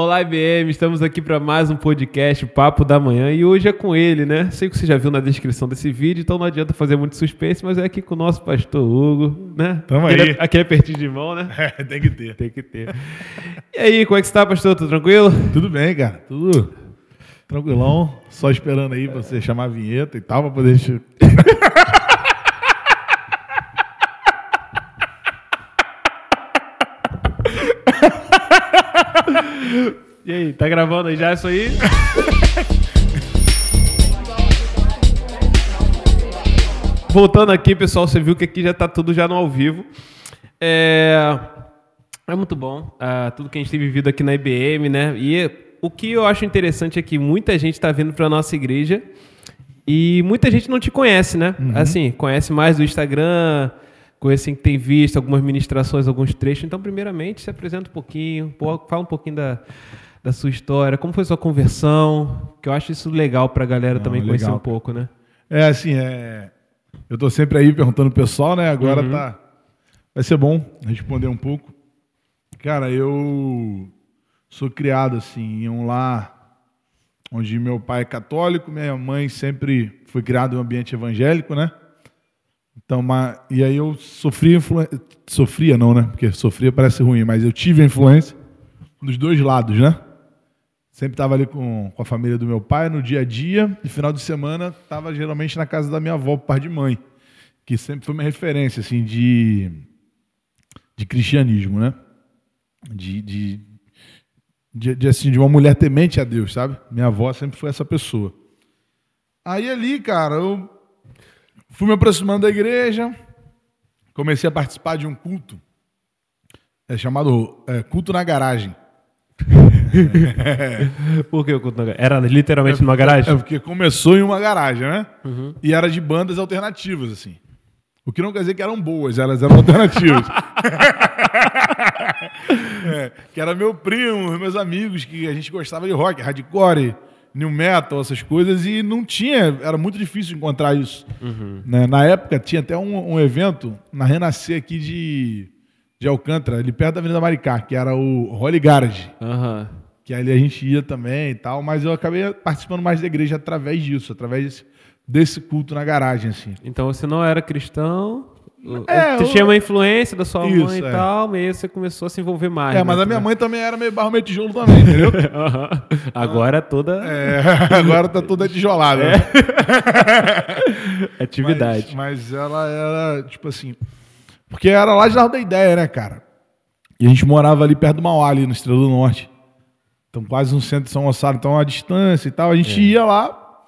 Olá, IBM, estamos aqui para mais um podcast Papo da Manhã e hoje é com ele, né? Sei que você já viu na descrição desse vídeo, então não adianta fazer muito suspense, mas é aqui com o nosso pastor Hugo, né? Tamo aquele, aí. Aquele apertinho de mão, né? É, tem que ter. Tem que ter. E aí, como é que você tá, pastor? Tudo tranquilo? Tudo bem, cara. Tudo tranquilão. Só esperando aí pra você chamar a vinheta e tal, pra poder. E aí, tá gravando aí já isso aí? Voltando aqui, pessoal, você viu que aqui já tá tudo já no ao vivo. É, é muito bom, ah, tudo que a gente tem vivido aqui na IBM, né? E o que eu acho interessante é que muita gente está vindo para nossa igreja e muita gente não te conhece, né? Assim, conhece mais do Instagram, conhece quem tem visto algumas ministrações, alguns trechos. Então, primeiramente, se apresenta um pouquinho, fala um pouquinho da, da sua história, como foi sua conversão, que eu acho isso legal para a galera também conhecer um pouco, né? É assim, é. Eu tô sempre aí perguntando pro pessoal, né? Agora tá. Vai ser bom responder um pouco. Cara, eu sou criado assim em um lar onde meu pai é católico, minha mãe sempre foi criada em um ambiente evangélico, né? Então, ma- e aí eu sofria influência. Sofria não, né? Porque sofria parece ruim, mas eu tive influência dos dois lados, né? Sempre estava ali com, com a família do meu pai no dia a dia, e final de semana estava geralmente na casa da minha avó, parte de mãe, que sempre foi uma referência assim de, de cristianismo, né? De, de, de, de, assim, de uma mulher temente a Deus, sabe? Minha avó sempre foi essa pessoa. Aí ali, cara, eu fui me aproximando da igreja, comecei a participar de um culto, é chamado é, culto na garagem. Por que o culto na garagem? Era literalmente numa garagem? É porque começou em uma garagem, né? E era de bandas alternativas, assim. O que não quer dizer que eram boas, elas eram alternativas. É, que era meu primo, meus amigos, que a gente gostava de rock, hardcore, new metal, essas coisas, e não tinha, era muito difícil encontrar isso. Né? Na época tinha até um, um evento na Renascer aqui de, de Alcântara, ali perto da Avenida Maricá, que era o Holy Garage Aham. que ali a gente ia também e tal, mas eu acabei participando mais da igreja através disso, através desse, desse culto na garagem, assim. Então você não era cristão. É, você eu- tinha uma influência da sua Isso, mãe e é. tal, mas aí você começou a se envolver mais. É, né? mas a minha mãe também era meio barro meio tijolo também, entendeu? Aham. Agora é toda É, agora tá toda tijolada. né? atividade. Mas, mas ela era, tipo assim. Porque era lá de Largo da Ideia, né, cara? E a gente morava ali perto do Mauá, ali no Estrela do Norte. Então, quase no centro de São Gonçalo. Então, a distância e tal. A gente ia lá,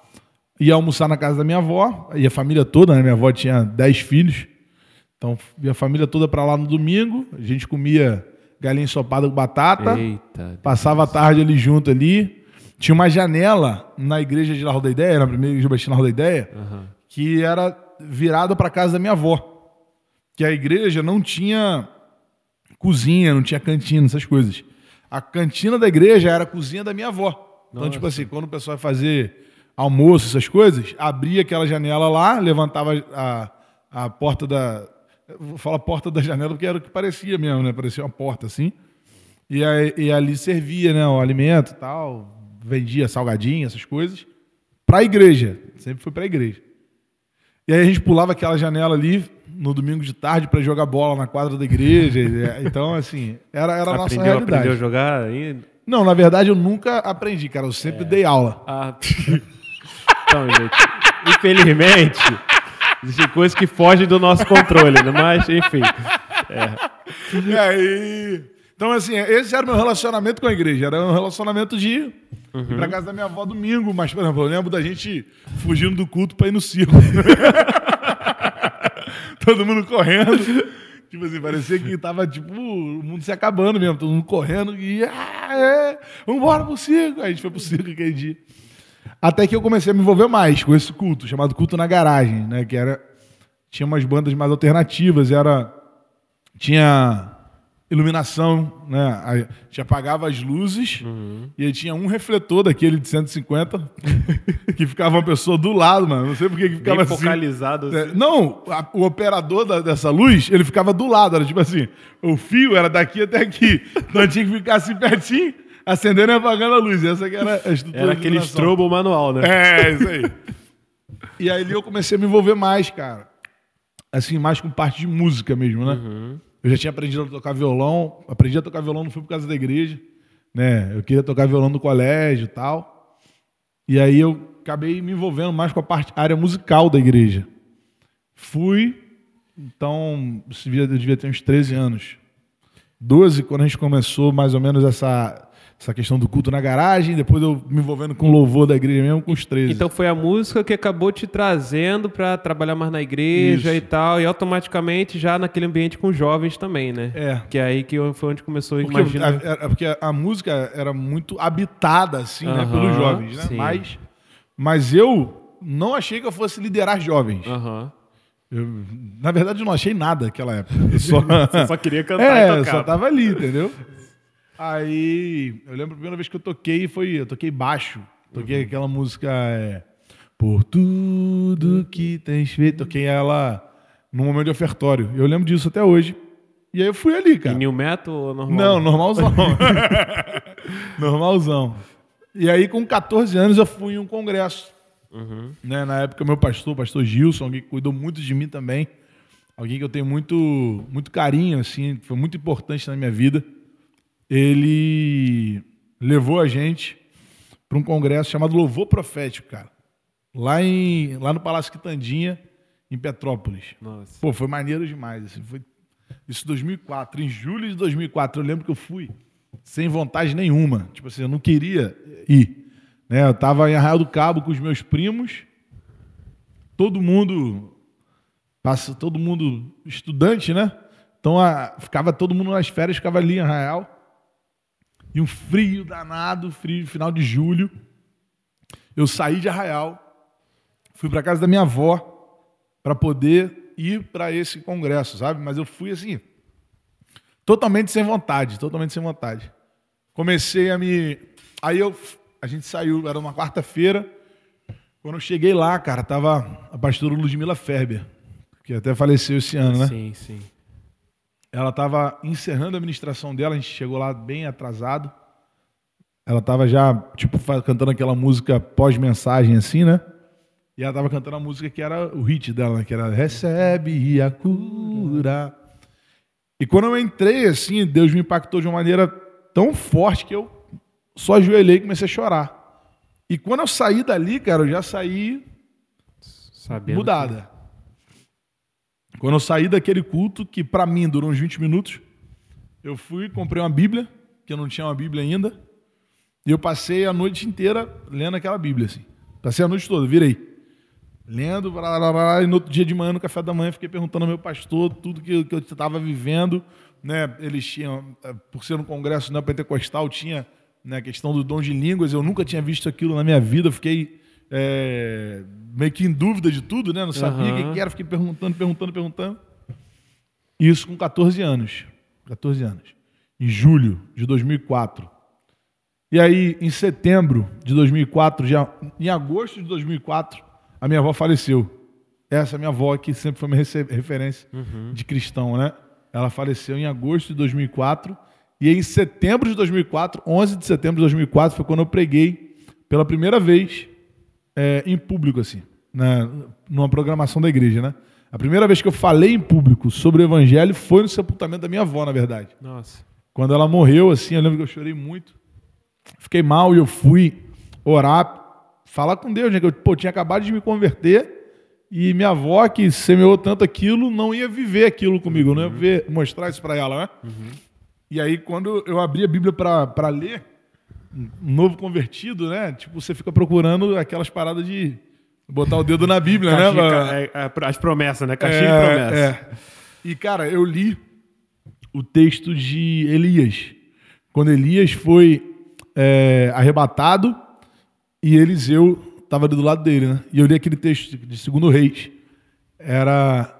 ia almoçar na casa da minha avó. E a família toda, né? Minha avó tinha 10 filhos. Então, ia a família toda pra lá no domingo. A gente comia galinha ensopada com batata. Eita. Passava a tarde ali junto ali. Tinha uma janela na igreja de Largo da Ideia, na primeira igreja batista Largo da Ideia, que era virada para casa da minha avó. Que a igreja não tinha cozinha, não tinha cantina, essas coisas. A cantina da igreja era a cozinha da minha avó. Então, tipo assim, quando o pessoal ia fazer almoço, essas coisas, abria aquela janela lá, levantava a, a porta da. Falar porta da janela porque era o que parecia mesmo, né? Parecia uma porta assim. E, aí, e ali servia, né, o alimento e tal, vendia salgadinho, essas coisas, para a igreja. Sempre foi para a igreja. E aí a gente pulava aquela janela ali no domingo de tarde para jogar bola na quadra da igreja. e- Então, assim, era, era a nossa Aprendeu, realidade. aprendeu a jogar aí? Não, na verdade eu nunca aprendi, cara. Eu sempre dei aula. Ah. então, gente, infelizmente, existem coisas que fogem do nosso controle, né? mas enfim. E aí... Então, assim, esse era o meu relacionamento com a igreja. Era um relacionamento de ir pra casa da minha avó domingo. Mas, por exemplo, eu lembro da gente fugindo do culto pra ir no circo. todo mundo correndo. Tipo assim, parecia que tava, tipo, o mundo se acabando mesmo. Todo mundo correndo e... Ah, é, vambora pro circo. Aí a gente foi pro circo aquele dia. Até que eu comecei a me envolver mais com esse culto, chamado Culto na Garagem, né? Que era... Tinha umas bandas mais alternativas, era... Tinha iluminação, né? A apagava as luzes e aí tinha um refletor daquele de 150 que ficava uma pessoa do lado, mano. Não sei por que que ficava Bem assim. focalizado. É, assim. não, a- o operador da- dessa luz, ele ficava do lado, era tipo assim, o fio era daqui até aqui. Então tinha que ficar assim pertinho. Acendendo e apagando a luz. Essa que era a estrutura Era aquele strobo manual, né? É, isso aí. e aí eu comecei a me envolver mais, cara. Assim, mais com parte de música mesmo, né? Eu já tinha aprendido a tocar violão. Aprendi a tocar violão, não foi por causa da igreja. Né? Eu queria tocar violão no colégio e tal. E aí eu acabei me envolvendo mais com a parte área musical da igreja. Fui, então, eu devia ter uns 13 anos. 12, quando a gente começou mais ou menos essa, essa questão do culto na garagem, depois eu me envolvendo com o louvor da igreja mesmo com os 13. Então foi a música que acabou te trazendo pra trabalhar mais na igreja Isso. e tal, e automaticamente já naquele ambiente com jovens também, né? É. Que é aí que foi onde começou, Porque, imagina. a, a- porque a música era muito habitada, assim, né, pelos jovens, né? sim. Mas, mas eu não achei que eu fosse liderar jovens. Aham. Eu, na verdade, eu não achei nada naquela época. Eu só, Você só queria cantar é, e eu tocar. só tava ali, entendeu? Aí, eu lembro a primeira vez que eu toquei foi, eu toquei baixo. Toquei Uhum. aquela música é, Por tudo que tens feito. Toquei ela num momento de ofertório. Eu lembro disso até hoje. E aí eu fui ali, cara. E New Metal ou normal? Não, normalzão. normalzão. E aí, com 14 anos, eu fui em um congresso. Né? Na época, meu pastor, o pastor Gilson, alguém que cuidou muito de mim também. Alguém que eu tenho muito, muito carinho, assim, foi muito importante na minha vida. Ele levou a gente para um congresso chamado Louvor Profético, cara. Lá, em, lá no Palácio Quitandinha, em Petrópolis. Nossa. Pô, foi maneiro demais. Assim, foi isso em 2004. Em julho de 2004, eu lembro que eu fui sem vontade nenhuma. Tipo assim, eu não queria ir. Né? Eu tava em Arraial do Cabo com os meus primos. Todo mundo passa, todo mundo estudante, né? Então a- ficava todo mundo nas férias, ficava ali em Arraial. E um frio danado, frio final de julho. Eu saí de Arraial, fui para casa da minha avó para poder ir para esse congresso, sabe? Mas eu fui assim, totalmente sem vontade, totalmente sem vontade. Comecei a me. Aí eu. A gente saiu, era uma quarta-feira. Quando eu cheguei lá, cara, tava a pastora Ludmila Ferber, que até faleceu esse ano, né? Sim, sim. Ela estava encerrando a administração dela, a gente chegou lá bem atrasado. Ela estava já, tipo, cantando aquela música pós-mensagem, assim, né? E ela estava cantando a música que era o hit dela, né? que era Recebe a cura. E quando eu entrei, assim, Deus me impactou de uma maneira tão forte que eu só ajoelhei e comecei a chorar. E quando eu saí dali, cara, eu já saí Sabendo. mudada. Quando eu saí daquele culto, que para mim durou uns 20 minutos, eu fui, comprei uma Bíblia, que eu não tinha uma Bíblia ainda, e eu passei a noite inteira lendo aquela Bíblia, assim. Passei a noite toda, virei. Lendo, blá, blá, blá, e no outro dia de manhã, no café da manhã, fiquei perguntando ao meu pastor tudo que, que eu estava vivendo. Né? Eles tinham, eh, por ser um congresso neopentecostal, tinha né, a questão do dom de línguas. Eu nunca tinha visto aquilo na minha vida. Fiquei eh, meio que em dúvida de tudo, né? Não sabia o que Aham. que era. Fiquei perguntando, perguntando, perguntando. Isso com 14 anos. 14 anos. Em julho de 2004. E aí, em setembro de 2004, já, em agosto de 2004, a minha avó faleceu. Essa minha avó que sempre foi minha referência de cristão, né? Ela faleceu em agosto de 2004. E em setembro de 2004, 11 de setembro de 2004, foi quando eu preguei pela primeira vez é, em público, assim, na, numa programação da igreja, né? A primeira vez que eu falei em público sobre o evangelho foi no sepultamento da minha avó, na verdade. Nossa. Quando ela morreu, assim, eu lembro que eu chorei muito. Fiquei mal e eu fui orar, falar com Deus, né? Que eu pô, tinha acabado de me converter e minha avó, que semeou tanto aquilo, não ia viver aquilo comigo, não ia ver, mostrar isso para ela, né? E aí, quando eu abri a Bíblia para ler, um novo convertido, né? Tipo, você fica procurando aquelas paradas de botar o dedo na Bíblia, né? Pra- é, é, as promessas, né? Caixinha de promessas. é. E, cara, eu li o texto de Elias. Quando Elias foi é, arrebatado e Eliseu estava do lado dele, né? E eu li aquele texto de Segundo Reis. Era...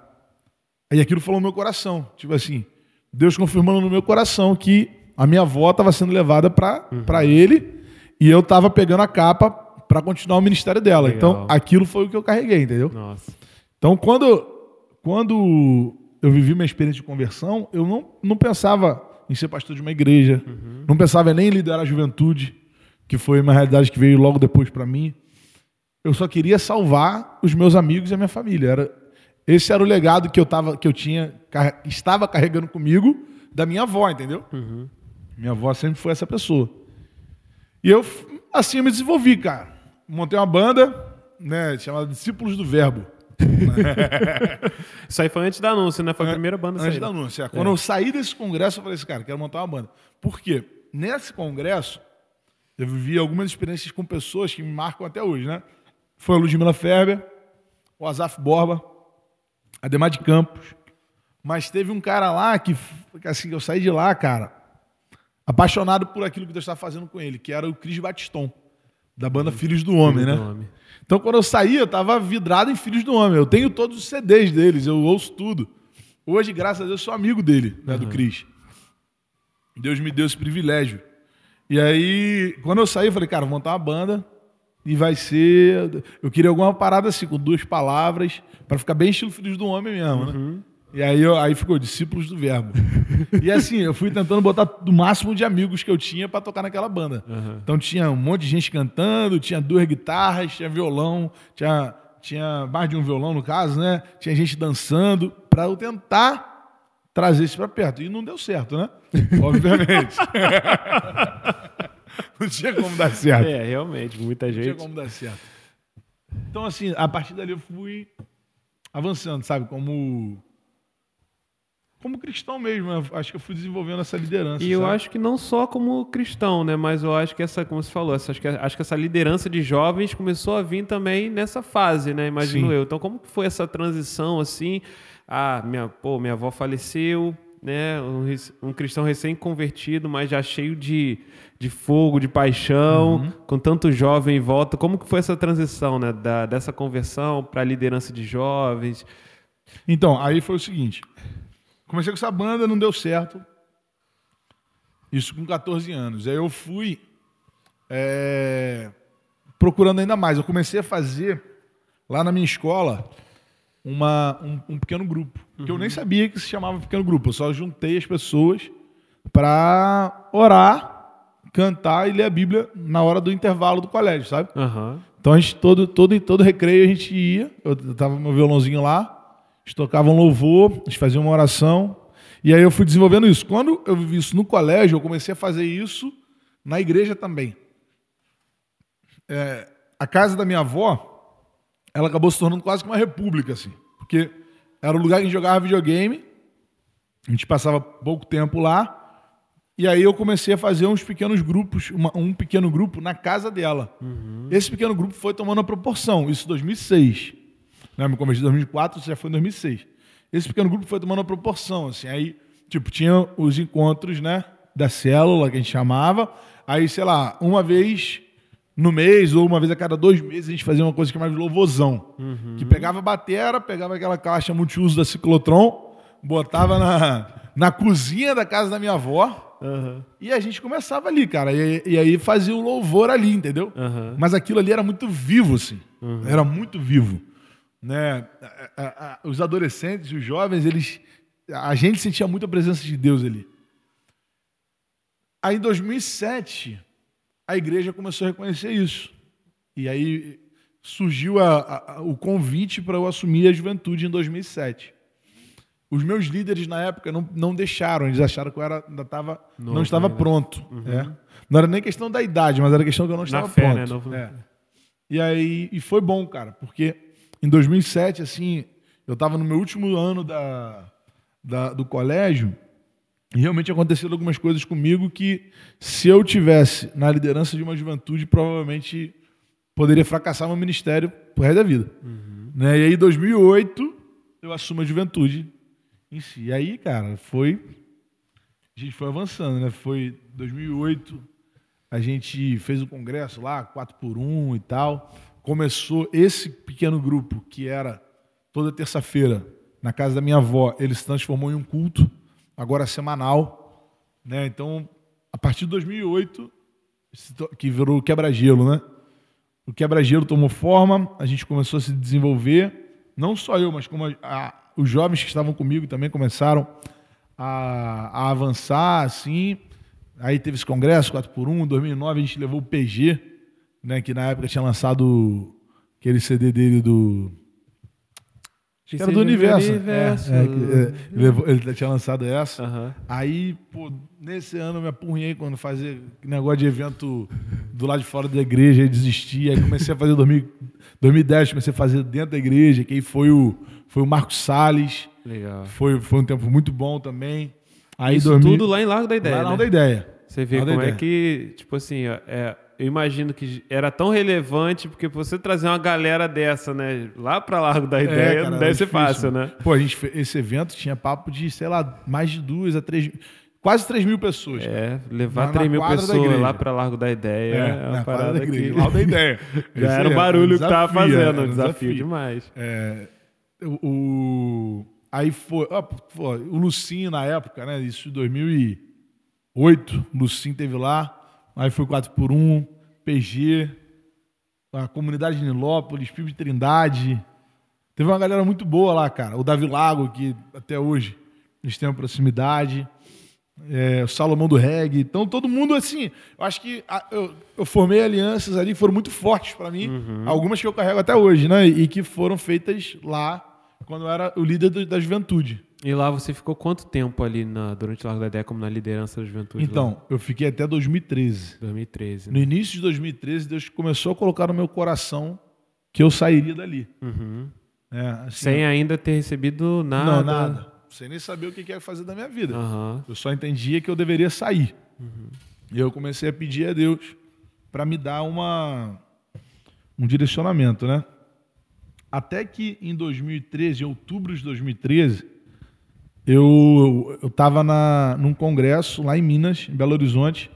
E aquilo falou no meu coração. Tipo assim, Deus confirmando no meu coração que a minha avó estava sendo levada para Uhum. ele e eu estava pegando a capa para continuar o ministério dela. Legal. Então, aquilo foi o que eu carreguei, entendeu? Nossa. Então, quando, quando eu vivi minha experiência de conversão, eu não, não pensava em ser pastor de uma igreja. Uhum. Não pensava nem em liderar a juventude, que foi uma realidade que veio logo depois para mim. Eu só queria salvar os meus amigos e a minha família. Era, esse era o legado que eu, tava, que eu tinha, estava carregando comigo da minha avó, entendeu? Uhum. Minha avó sempre foi essa pessoa. E eu, assim, eu me desenvolvi, cara. Montei uma banda, né, chamada Discípulos do Verbo. Isso aí foi antes da anúncio, né? Foi a primeira banda Antes da anúncio. É. Quando é. eu saí desse congresso, eu falei assim, cara, quero montar uma banda. Por quê? Nesse congresso, eu vivi algumas experiências com pessoas que me marcam até hoje, né? Foi a Ludmila Ferber, o Azaf Borba, a Demar de Campos. Mas teve um cara lá que, assim, eu saí de lá, cara, apaixonado por aquilo que Deus estava fazendo com ele, que era o Cris Batiston, da banda Filhos do Homem, Filhos né? Do Homem. Então, quando eu saí, eu estava vidrado em Filhos do Homem. Eu tenho todos os CDs deles, eu ouço tudo. Hoje, graças a Deus, sou amigo dele, né, do Cris. Deus me deu esse privilégio. E aí, quando eu saí, eu falei, cara, vou montar uma banda e vai ser. Eu queria alguma parada assim, com duas palavras, para ficar bem estilo Filhos do Homem mesmo, né? Uhum. E aí, eu, aí ficou discípulos do verbo. e assim, eu fui tentando botar do máximo de amigos que eu tinha para tocar naquela banda. Uhum. Então tinha um monte de gente cantando, tinha duas guitarras, tinha violão, tinha, tinha mais de um violão no caso, né? Tinha gente dançando, para eu tentar trazer isso para perto. E não deu certo, né? Obviamente. não tinha como dar certo. É, realmente, muita gente. Não tinha como dar certo. Então, assim, a partir dali eu fui avançando, sabe? Como como cristão mesmo, acho que eu fui desenvolvendo essa liderança. E sabe? eu acho que não só como cristão, né? Mas eu acho que essa, como você falou, essa, acho, que, acho que essa liderança de jovens começou a vir também nessa fase, né? Imagino Sim. eu. Então, como que foi essa transição assim? Ah, minha, pô, minha avó faleceu, né? Um, um cristão recém-convertido, mas já cheio de, de fogo, de paixão, uhum. com tanto jovem em volta. Como que foi essa transição, né? Da, dessa conversão para a liderança de jovens? Então, aí foi o seguinte. Comecei com essa banda, não deu certo. Isso com 14 anos. Aí eu fui é, procurando ainda mais. Eu comecei a fazer, lá na minha escola, uma, um, um pequeno grupo. Uhum. Que eu nem uhum. sabia que se chamava pequeno grupo. Eu só juntei as pessoas para orar, cantar e ler a Bíblia na hora do intervalo do colégio, sabe? Uhum. Então a gente, todo, todo, todo recreio a gente ia. Eu tava meu violãozinho lá eles tocavam louvor, eles faziam uma oração. E aí eu fui desenvolvendo isso. Quando eu vivi isso no colégio, eu comecei a fazer isso na igreja também. É, a casa da minha avó, ela acabou se tornando quase que uma república, assim. Porque era o lugar que a gente jogava videogame, a gente passava pouco tempo lá, e aí eu comecei a fazer uns pequenos grupos, uma, um pequeno grupo na casa dela. Uhum. Esse pequeno grupo foi tomando a proporção, isso em 2006. Né? Me converti em 2004, isso já foi em 2006. Esse pequeno grupo foi tomando uma proporção, assim. Aí, tipo, tinha os encontros, né? Da célula, que a gente chamava. Aí, sei lá, uma vez no mês ou uma vez a cada dois meses a gente fazia uma coisa que chamava de louvozão. Uhum. Que pegava a batera, pegava aquela caixa multiuso da Ciclotron, botava na, na cozinha da casa da minha avó. Uhum. E a gente começava ali, cara. E, e, aí fazia o louvor ali, entendeu? Uhum. Mas aquilo ali era muito vivo, assim. Uhum. Era muito vivo né, a, a, os adolescentes, os jovens, eles, a gente sentia muito a presença de Deus ali. Aí em 2007, a igreja começou a reconhecer isso. E aí surgiu a, a, o convite para eu assumir a juventude em 2007. Os meus líderes na época não, não deixaram, eles acharam que eu era, ainda tava, Novo, não estava pronto. Uhum. É. Não era nem questão da idade, mas era questão que eu não estava fé, né? pronto. Né? Novo... É. E aí e foi bom, cara, porque em 2007, assim, eu estava no meu último ano da, da, do colégio e realmente aconteceram algumas coisas comigo que, se eu tivesse na liderança de uma juventude, provavelmente poderia fracassar meu ministério pro resto da vida. Uhum. Né? E aí, em 2008, eu assumo a juventude em si. E aí, cara, foi. A gente foi avançando, né? Foi 2008, a gente fez o um congresso lá, 4 por 1 e tal começou esse pequeno grupo, que era toda terça-feira na casa da minha avó, ele se transformou em um culto, agora semanal. Né? Então, a partir de 2008, que virou o quebra-gelo, né? O quebra-gelo tomou forma, a gente começou a se desenvolver, não só eu, mas como a, a, os jovens que estavam comigo também começaram a, a avançar, assim. Aí teve esse congresso, 4x1. Em 2009 a gente levou o PG, né, que na época tinha lançado aquele CD dele do... Que era do Universo. universo. É, é, é, ele, ele tinha lançado essa. Aham. Aí, pô, nesse ano eu me apurrinhei quando fazia negócio de evento do lado de fora da igreja, aí desisti. Aí comecei a fazer em 2000 2010, comecei a fazer dentro da igreja, que aí foi o, foi o Marcos Salles. Legal. Foi, foi um tempo muito bom também. Aí Isso 2000 tudo lá em Largo da Ideia, Lá né? não da ideia. Você vê da como é que, tipo assim, é, eu imagino que era tão relevante, porque você trazer uma galera dessa, né, lá pra Largo da Ideia, É, cara, não deve ser difícil, fácil, né? Pô, a gente esse evento tinha papo de, sei lá, mais de duas a três, quase três mil pessoas. É, levar Na- 3 na mil pessoas lá pra Largo da Ideia é, uma na quadra parada da igreja, que... lá da ideia. Já era o é, barulho um que tava desafio, fazendo, um desafio demais. É, o, o- aí foi, ó, pô, o Lucinho na época, né? Isso em 2008, o Lucinho teve lá. Aí foi 4x1, PG, a comunidade de Nilópolis, Pio de Trindade. Teve uma galera muito boa lá, cara. O Davi Lago, que até hoje eles têm uma proximidade. É, o Salomão do Reggae. Então, todo mundo, assim, eu acho que a- eu, eu formei alianças ali que foram muito fortes para mim. Algumas que eu carrego até hoje, né? E que foram feitas lá quando eu era o líder do- da juventude. E lá você ficou quanto tempo ali na, durante o Largo da Ideia como na liderança da juventude? lá? Então, eu fiquei até 2013. 2013. No Né? início de 2013, Deus começou a colocar no meu coração que eu sairia dali. Uhum. É, assim, Sem ainda ter recebido nada. Não, nada. Sem nem saber o que ia fazer da minha vida. Aham. Eu só entendia que eu deveria sair. E eu comecei a pedir a Deus para me dar uma, um direcionamento, né? Até que em 2013, em outubro de 2013, eu eu estava num congresso lá em Minas, em Belo Horizonte,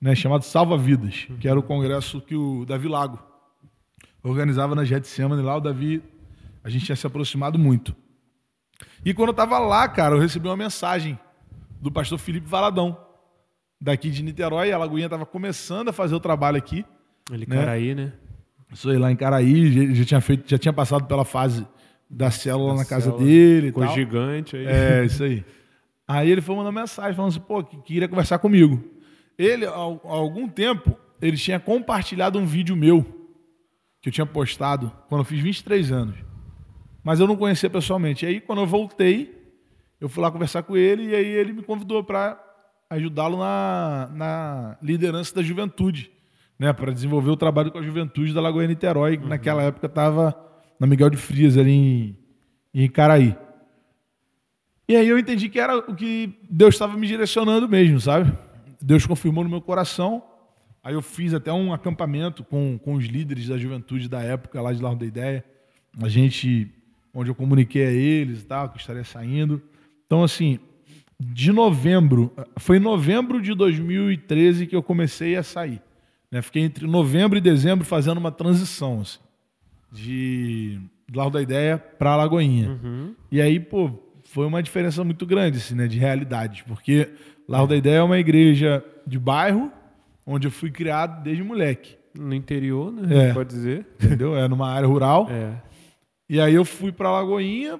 né, chamado Salva Vidas, que era o congresso que o Davi Lago organizava na Getsemane lá. O Davi, a gente tinha se aproximado muito. E quando eu estava lá, cara, eu recebi uma mensagem do pastor Felipe Valadão, daqui de Niterói. A Lagoinha estava começando a fazer o trabalho aqui. Ele Né? Caraí, né? Sou lá em Caraí, já, já tinha feito, já tinha passado pela fase da célula Da na casa célula. dele e Ficou gigante aí. É, isso aí. Aí ele foi mandar mensagem falando assim, pô, que queria conversar comigo. Ele, há algum tempo, ele tinha compartilhado um vídeo meu que eu tinha postado quando eu fiz 23 anos. Mas eu não conhecia pessoalmente. E aí, quando eu voltei, eu fui lá conversar com ele e aí ele me convidou para ajudá-lo na, na liderança da juventude, né, para desenvolver o trabalho com a juventude da Lagoa Niterói, que naquela época estava na Miguel de Frias, ali em, em Caraí. E aí eu entendi que era o que Deus estava me direcionando mesmo, sabe? Deus confirmou no meu coração. Aí eu fiz até um acampamento com, com os líderes da juventude da época, lá de Largo da Ideia. A gente, onde eu comuniquei a eles e tal, que estaria saindo. Então, assim, de novembro, foi em novembro de 2013 que eu comecei a sair. Né? Fiquei entre novembro e dezembro fazendo uma transição, assim, de Largo da Ideia para Lagoinha. E aí, pô, foi uma diferença muito grande, assim, né, de realidade, porque Largo da Ideia é uma igreja de bairro, onde eu fui criado desde moleque, No interior, né? É. Pode dizer. entendeu? É numa área rural. É. E aí eu fui para Lagoinha,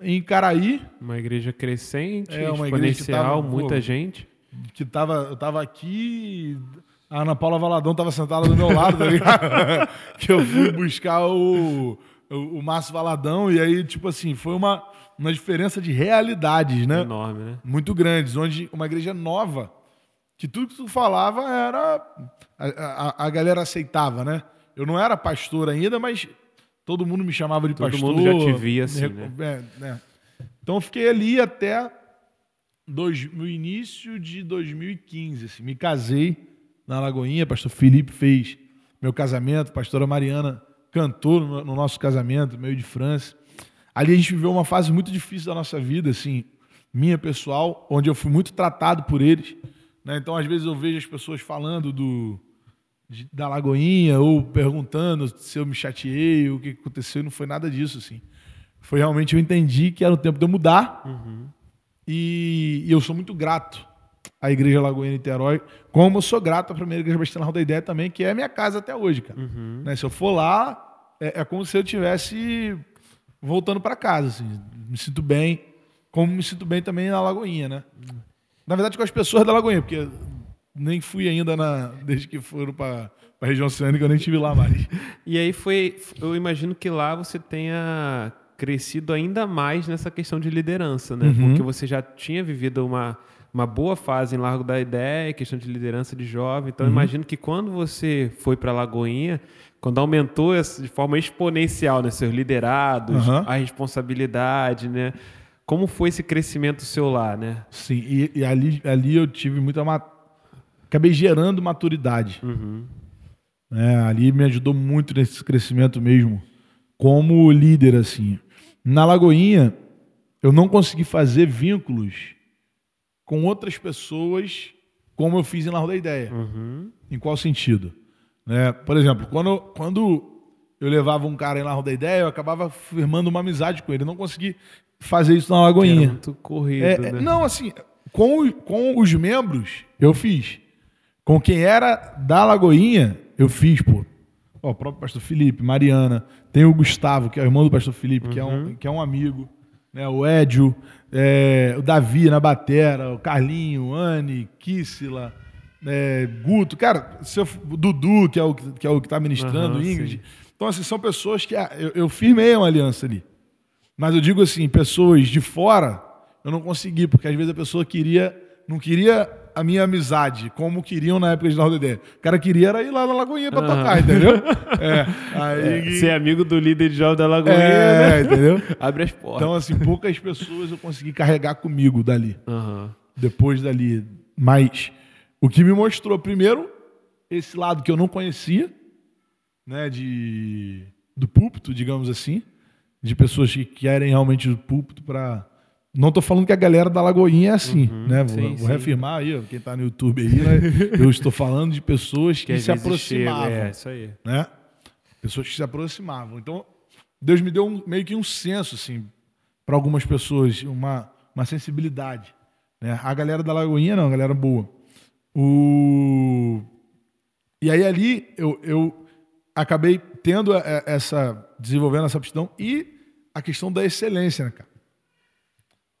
em Caraí, Uma igreja crescente, É, uma igreja que exponencial, tava, muita pô, gente. que tava, eu tava aqui, a Ana Paula Valadão tava sentada do meu lado, tá ligado? que eu fui buscar o, o, o Márcio Valadão, e aí, tipo assim, foi uma, uma diferença de realidades, né? Enorme, né? muito grandes, onde uma igreja nova, que tudo que tu falava era. A, a, a galera aceitava, né? Eu não era pastor ainda, mas todo mundo me chamava de Todo pastor. mundo já te via assim, né? é, né? Então eu fiquei ali até dois, no início de 2015. assim. me casei na Lagoinha, pastor Felipe fez meu casamento, pastora Mariana cantou no, no nosso casamento, meio de França. Ali a gente viveu uma fase muito difícil da nossa vida, assim, minha pessoal, onde eu fui muito tratado por eles. né? Então, às vezes, eu vejo as pessoas falando do, de- da Lagoinha ou perguntando se eu me chateei, o que aconteceu, e não foi nada disso, assim. Foi realmente, eu entendi que era o tempo de eu mudar e, e eu sou muito grato à Igreja Lagoinha Niterói, como eu sou grato à primeira Igreja Roda da Ideia também, que é a minha casa até hoje, cara. Né? Se eu for lá, é, é como se eu estivesse voltando para casa, assim. Me sinto bem, como me sinto bem também na Lagoinha, né? Na verdade, com as pessoas da Lagoinha, porque nem fui ainda na, desde que foram para a região oceânica, eu nem estive lá mais. E aí foi, eu imagino que lá você tenha crescido ainda mais nessa questão de liderança, né? Uhum. Porque você já tinha vivido uma, uma boa fase em Largo da Ideia, questão de liderança de jovem. Então, eu imagino que quando você foi para Lagoinha, quando aumentou essa- de forma exponencial, né, seus liderados, Uhum. a responsabilidade, né? Como foi esse crescimento seu lá, né? Sim, e, e ali, ali eu tive muita. Ma... Acabei gerando maturidade. né? ali me ajudou muito nesse crescimento mesmo, como líder, assim. Na Lagoinha, eu não consegui fazer vínculos com outras pessoas como eu fiz em Largo da Ideia. Em qual sentido? Né? Por exemplo, quando, quando eu levava um cara em Largo da Ideia, eu acabava firmando uma amizade com ele. Eu não consegui fazer isso na Era Lagoinha. muito corrido, É, né? é, Não, assim, com, com os membros, eu fiz. Com quem era da Lagoinha, eu fiz, pô. Ó, o próprio pastor Felipe, Mariana, tem o Gustavo, que é o irmão do pastor Felipe, que, é um, que é um amigo, né? O Édio, é, o Davi na batera, o Carlinho, Anne, Kissila, é, Guto, cara, se eu- o Dudu, que é o que, é o que tá ministrando, Aham, Ingrid. sim. Então, assim, são pessoas que ah, eu, eu firmei uma aliança ali. Mas eu digo assim, pessoas de fora, eu não consegui, porque às vezes a pessoa queria, não queria a minha amizade, como queriam na época de Nova Ideia. O cara queria era ir lá na Lagoinha pra tocar, entendeu? É, aí, Ser amigo do líder de jovem da Lagoinha, é, né? entendeu? Abre as portas. Então, assim, poucas pessoas eu consegui carregar comigo dali, Aham. depois dali. Mas o que me mostrou, primeiro, esse lado que eu não conhecia, né, de, do púlpito, digamos assim, de pessoas que querem realmente o púlpito para. Não tô falando que a galera da Lagoinha é assim, né? Vou, sim, vou sim. reafirmar aí, quem tá no YouTube aí, né? Eu estou falando de pessoas que, às se aproximavam chega- É, isso aí. né? Pessoas que se aproximavam. Então, Deus me deu um- meio que um senso, assim, para algumas pessoas, uma, uma sensibilidade. Né? A galera da Lagoinha, não, a galera boa. O... E aí ali eu, eu acabei tendo a- a- essa, desenvolvendo essa aptidão e a questão da excelência, né, cara?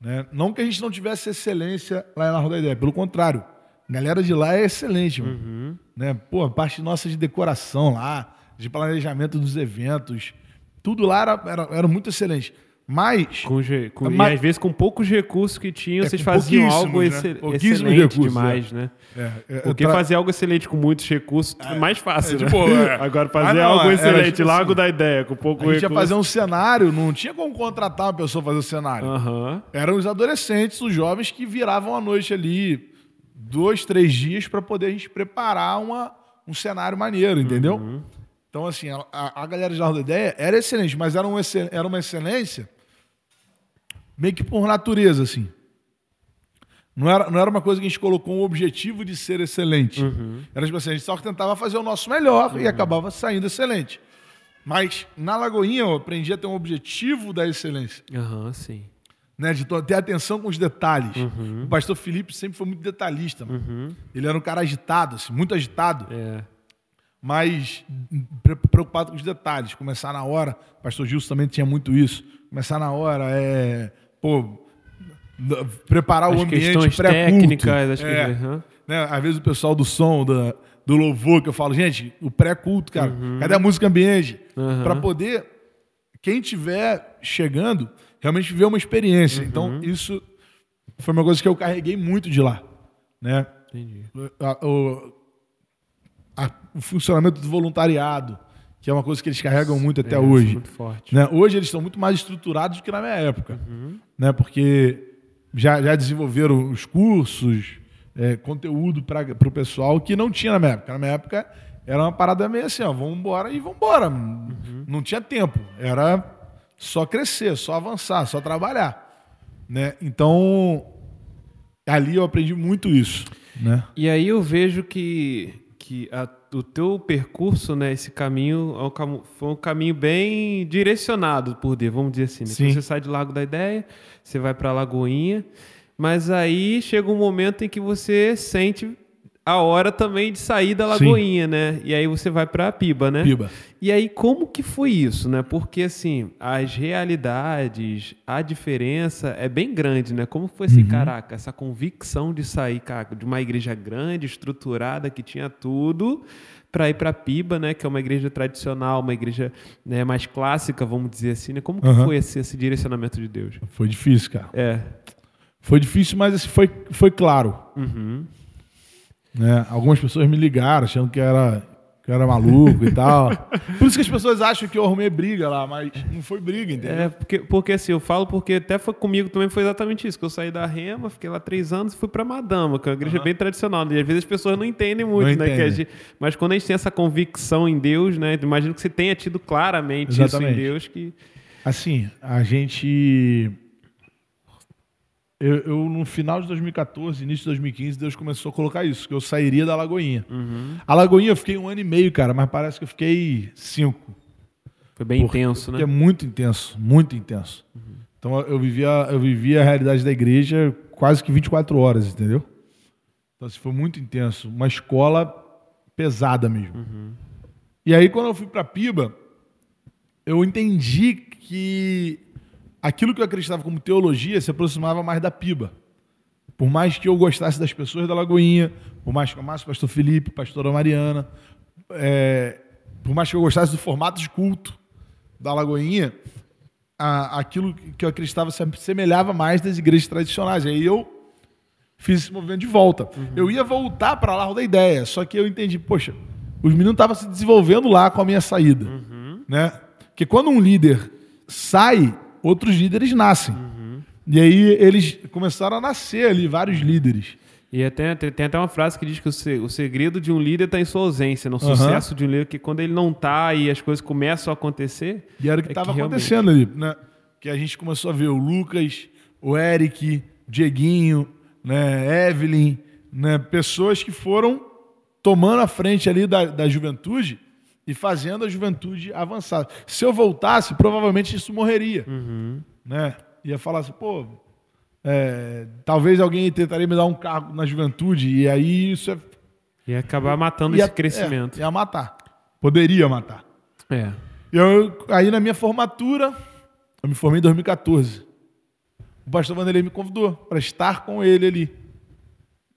Né? Não que a gente não tivesse excelência lá na Rua da Ideia, pelo contrário. A galera de lá é excelente, mano. Né? Pô, a parte nossa de decoração lá, de planejamento dos eventos, tudo lá era, era, era muito excelente. Mas, Com, com- Mas- E às vezes com poucos recursos que tinham, É, vocês faziam algo né? excel- excelente recursos, demais, né? é, é, Porque tra- fazer algo excelente com muitos recursos é mais fácil, é, né? tipo, é. Agora fazer Ah, não, algo excelente, tipo largo assim, da ideia, com pouco a gente ia recurso. fazer um cenário, não tinha como contratar uma pessoa fazer o cenário. Aham. Eram os adolescentes, os jovens que viravam a noite ali, dois, três dias, para poder a gente preparar uma, um cenário maneiro, entendeu? Uhum. Então, assim, a, a galera de Largo da Ideia era excelente, mas era, um era uma excelência meio que por natureza, assim. Não era, não era uma coisa que a gente colocou um objetivo de ser excelente. Uhum. Era tipo assim, a gente só tentava fazer o nosso melhor e acabava saindo excelente. Mas na Lagoinha eu aprendi a ter um objetivo da excelência Aham, sim. né, de ter atenção com os detalhes. Uhum. O pastor Felipe sempre foi muito detalhista. mano. Ele era um cara agitado, assim, muito agitado, É. mas pre- preocupado com os detalhes. Começar na hora. O pastor Gilson também tinha muito isso. Começar na hora, é, pô, preparar As o ambiente pré-culto. as É, questões, aham. né, às vezes o pessoal do som, da, do louvor, que eu falo, gente, o pré-culto, cara, cadê a música ambiente? Uhum. Para poder, quem tiver chegando, realmente viver uma experiência. Uhum. Então, isso foi uma coisa que eu carreguei muito de lá. Né? Entendi. A- o, a- o funcionamento do voluntariado, que é uma coisa que eles carregam muito até É, hoje. Muito forte. Né? Hoje eles estão muito mais estruturados do que na minha época, Uhum. né? porque já, já desenvolveram os cursos, é, conteúdo para o pessoal que não tinha na minha época. Na minha época era uma parada meio assim, ó, vamos embora e vamos embora. Uhum. Não tinha tempo, era só crescer, só avançar, só trabalhar. Né? Então, ali eu aprendi muito isso. Né? E aí eu vejo que, que a- o teu percurso, né, esse caminho, é um foi um caminho bem direcionado por Deus, vamos dizer assim. Né? Você sai de Lago da Ideia, você vai para Lagoinha, mas aí chega um momento em que você sente a hora também de sair da Lagoinha, Sim. né? E aí você vai para Piba, né? Piba. E aí como que foi isso, né? Porque assim, as realidades, a diferença é bem grande, né? Como foi assim, uhum. caraca, essa convicção de sair cara, de uma igreja grande, estruturada, que tinha tudo, para ir para Piba, né, que é uma igreja tradicional, uma igreja né, mais clássica, vamos dizer assim, né? Como que uhum. foi esse, esse, direcionamento de Deus? Foi difícil, cara. É. Foi difícil, mas assim, foi, foi claro. Uhum. Né? Algumas pessoas me ligaram achando que era, que era maluco e tal. Por isso que as pessoas acham que eu arrumei briga lá, mas não foi briga, entendeu? É, porque, porque assim, eu falo porque até foi comigo também foi exatamente isso, que eu saí da Rema, fiquei lá três anos e fui pra Madama, que é uma igreja uhum. bem tradicional. E às vezes as pessoas não entendem muito, não né? Entendem. Gente, mas quando a gente tem essa convicção em Deus, né? Imagino que você tenha tido claramente exatamente. isso em Deus que. Assim, a gente eu, eu, no final de 2014, início de 2015, Deus começou a colocar isso, que eu sairia da Lagoinha. Uhum. A Lagoinha eu fiquei um ano e meio, cara, mas parece que eu fiquei cinco. Foi bem intenso, né? É muito intenso, muito intenso. Uhum. Então eu vivia, eu vivia a realidade da igreja quase que 24 horas, entendeu? Então assim, foi muito intenso. Uma escola pesada mesmo. Uhum. E aí, quando eu fui para Piba, eu entendi que aquilo que eu acreditava como teologia se aproximava mais da piba. Por mais que eu gostasse das pessoas da Lagoinha, por mais que eu amasse o pastor Felipe, pastora Mariana, é, por mais que eu gostasse do formato de culto da Lagoinha, a, aquilo que eu acreditava se semelhava mais das igrejas tradicionais. Aí eu fiz esse movimento de volta. Uhum. Eu ia voltar para lá da ideia, só que eu entendi, poxa, os meninos estavam se desenvolvendo lá com a minha saída. Uhum. Né? Porque quando um líder sai, outros líderes nascem. Uhum. E aí eles começaram a nascer ali, vários líderes. E até, tem até uma frase que diz que o segredo de um líder está em sua ausência, no uhum. sucesso de um líder, que quando ele não está e as coisas começam a acontecer. E era o que estava é acontecendo realmente... ali, né? Que a gente começou a ver o Lucas, o Eric, o Dieguinho, né, Evelyn, né, pessoas que foram tomando a frente ali da, da juventude e fazendo a juventude avançar. Se eu voltasse, provavelmente isso morreria. Uhum. Né? Ia falar assim, pô, é, talvez alguém tentaria me dar um cargo na juventude, e aí isso é. Ia acabar matando ia, esse crescimento. É, ia matar. Poderia matar. É. Eu, aí na minha formatura, eu me formei em 2014. O pastor Vanderlei me convidou para estar com ele ali.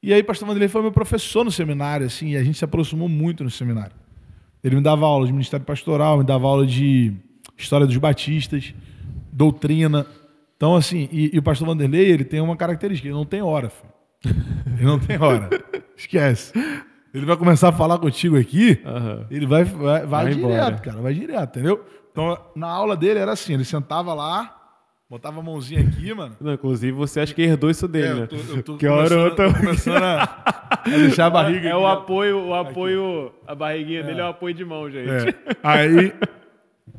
E aí o pastor Vanderlei foi meu professor no seminário, assim, e a gente se aproximou muito no seminário. Ele me dava aula de ministério pastoral, me dava aula de história dos batistas, doutrina. Então, assim, e, e o pastor Vanderlei, ele tem uma característica, ele não tem hora, filho. Ele não tem hora. Esquece. Ele vai começar a falar contigo aqui, uhum. ele vai, vai, vai, vai direto, embora. cara, vai direto, entendeu? Então, na aula dele era assim, ele sentava lá, Botava a mãozinha aqui, mano. Não, inclusive, você acha que herdou isso dele, é, né? Eu tô, eu tô que hora eu tô... começando a, a, deixar a barriga. É, é o apoio, o apoio, aqui. a barriguinha é. dele é o apoio de mão, gente. É. Aí.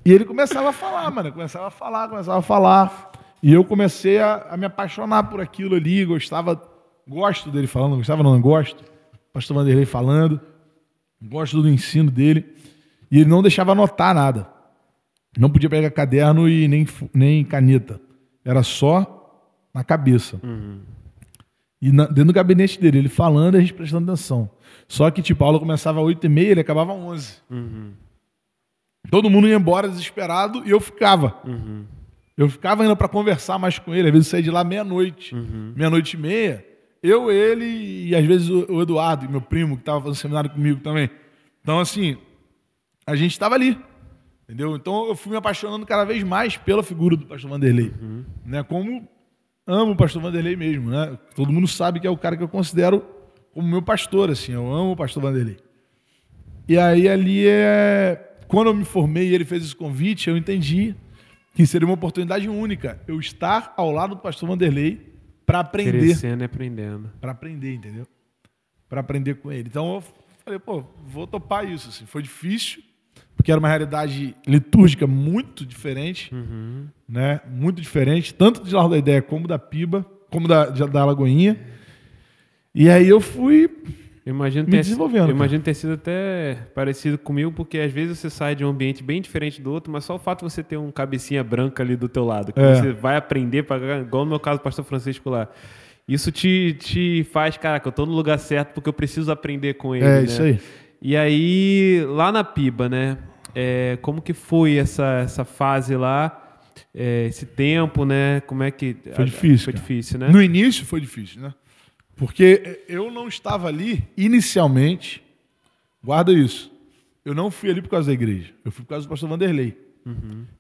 E ele começava a falar, mano. Começava a falar, começava a falar. E eu comecei a, a me apaixonar por aquilo ali. Gostava, gosto dele falando, gostava, não, gosto. Pastor Vanderlei falando. Gosto do ensino dele. E ele não deixava anotar nada. Não podia pegar caderno e nem, nem caneta. Era só na cabeça. Uhum. E na, dentro do gabinete dele, ele falando e a gente prestando atenção. Só que, tipo, a aula começava às 8 e meia, ele acabava às 11. Uhum. Todo mundo ia embora desesperado e eu ficava. Uhum. Eu ficava ainda para conversar mais com ele. Às vezes eu saía de lá meia-noite. Meia-noite e meia. Eu, ele e às vezes o Eduardo, meu primo, que estava fazendo seminário comigo também. Então, assim, a gente estava ali. Entendeu? Então eu fui me apaixonando cada vez mais pela figura do pastor Vanderlei. Uhum. Né? Como amo o pastor Vanderlei mesmo, né? Todo mundo sabe que é o cara que eu considero como meu pastor, assim. Eu amo o pastor Vanderlei. E aí ali é... Quando eu me formei e ele fez esse convite, eu entendi que seria uma oportunidade única eu estar ao lado do pastor Vanderlei para aprender. Crescendo e aprendendo. Para aprender, entendeu? Para aprender com ele. Então eu falei, pô, vou topar isso. Assim. Foi difícil, porque era uma realidade litúrgica muito diferente, uhum. né? Muito diferente, tanto de Largo da Ideia como da Piba, como da, da Lagoinha. E aí eu fui eu imagino me ter, desenvolvendo. Eu imagino ter sido até parecido comigo, porque às vezes você sai de um ambiente bem diferente do outro, mas só o fato de você ter um cabecinha branca ali do teu lado, que é. você vai aprender, pra, igual no meu caso, o pastor Francisco lá. Isso te, te faz, cara, que eu tô no lugar certo porque eu preciso aprender com ele. É, né? isso aí. E aí, lá na Piba, né? É, como que foi essa, essa fase lá? É, esse tempo, né? Como é que. Foi difícil. Foi cara. difícil, né? No início foi difícil, né? Porque eu não estava ali inicialmente. Guarda isso. Eu não fui ali por causa da igreja. Eu fui por causa do pastor Vanderlei.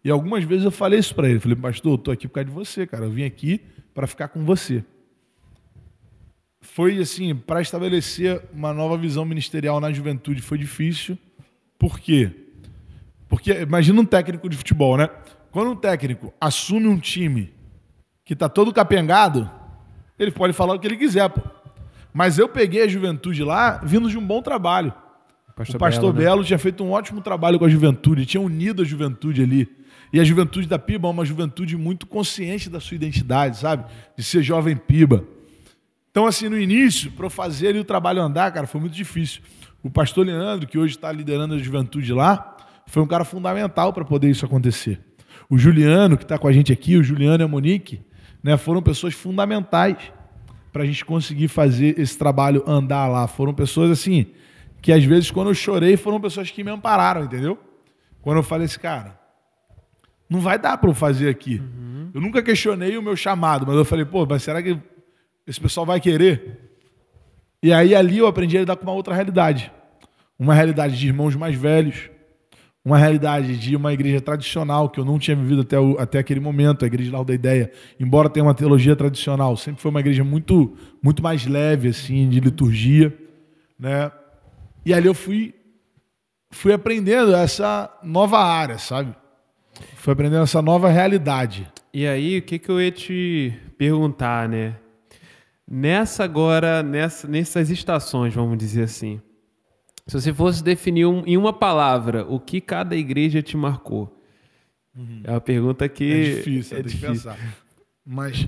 E algumas vezes eu falei isso para ele. Falei, pastor, eu tô aqui por causa de você, cara. Eu vim aqui para ficar com você. Foi assim, para estabelecer uma nova visão ministerial na juventude foi difícil. Por quê? Porque imagina um técnico de futebol, né? Quando um técnico assume um time que tá todo capengado, ele pode falar o que ele quiser, pô. Mas eu peguei a juventude lá vindo de um bom trabalho. o pastor né? Belo tinha feito um ótimo trabalho com a juventude, tinha unido a juventude ali. E a juventude da Piba é uma juventude muito consciente da sua identidade, sabe? De ser jovem Piba. Então, assim, no início, para eu fazer ali o trabalho andar, cara, foi muito difícil. O pastor Leandro, que hoje está liderando a juventude lá, foi um cara fundamental para poder isso acontecer. O Juliano, que está com a gente aqui, o Juliano e a Monique, né, foram pessoas fundamentais para a gente conseguir fazer esse trabalho andar lá. Foram pessoas, assim, que às vezes, quando eu chorei, foram pessoas que me ampararam, entendeu? Quando eu falei assim, cara, não vai dar para eu fazer aqui. Eu nunca questionei o meu chamado, mas eu falei, pô, mas será que esse pessoal vai querer? E aí ali eu aprendi a lidar com uma outra realidade. Uma realidade de irmãos mais velhos, uma realidade de uma igreja tradicional que eu não tinha vivido até, o, até aquele momento, a igreja Lar da Ideia, embora tenha uma teologia tradicional, sempre foi uma igreja muito, muito mais leve, assim, de liturgia, né? E ali eu fui, fui aprendendo essa nova área, sabe? Fui aprendendo essa nova realidade. E aí, o que, que eu ia te perguntar, né? Nessa agora, nessa, nessas estações, vamos dizer assim, se você fosse definir um- em uma palavra o que cada igreja te marcou, é uma pergunta que É difícil, é difícil. pensar. Mas,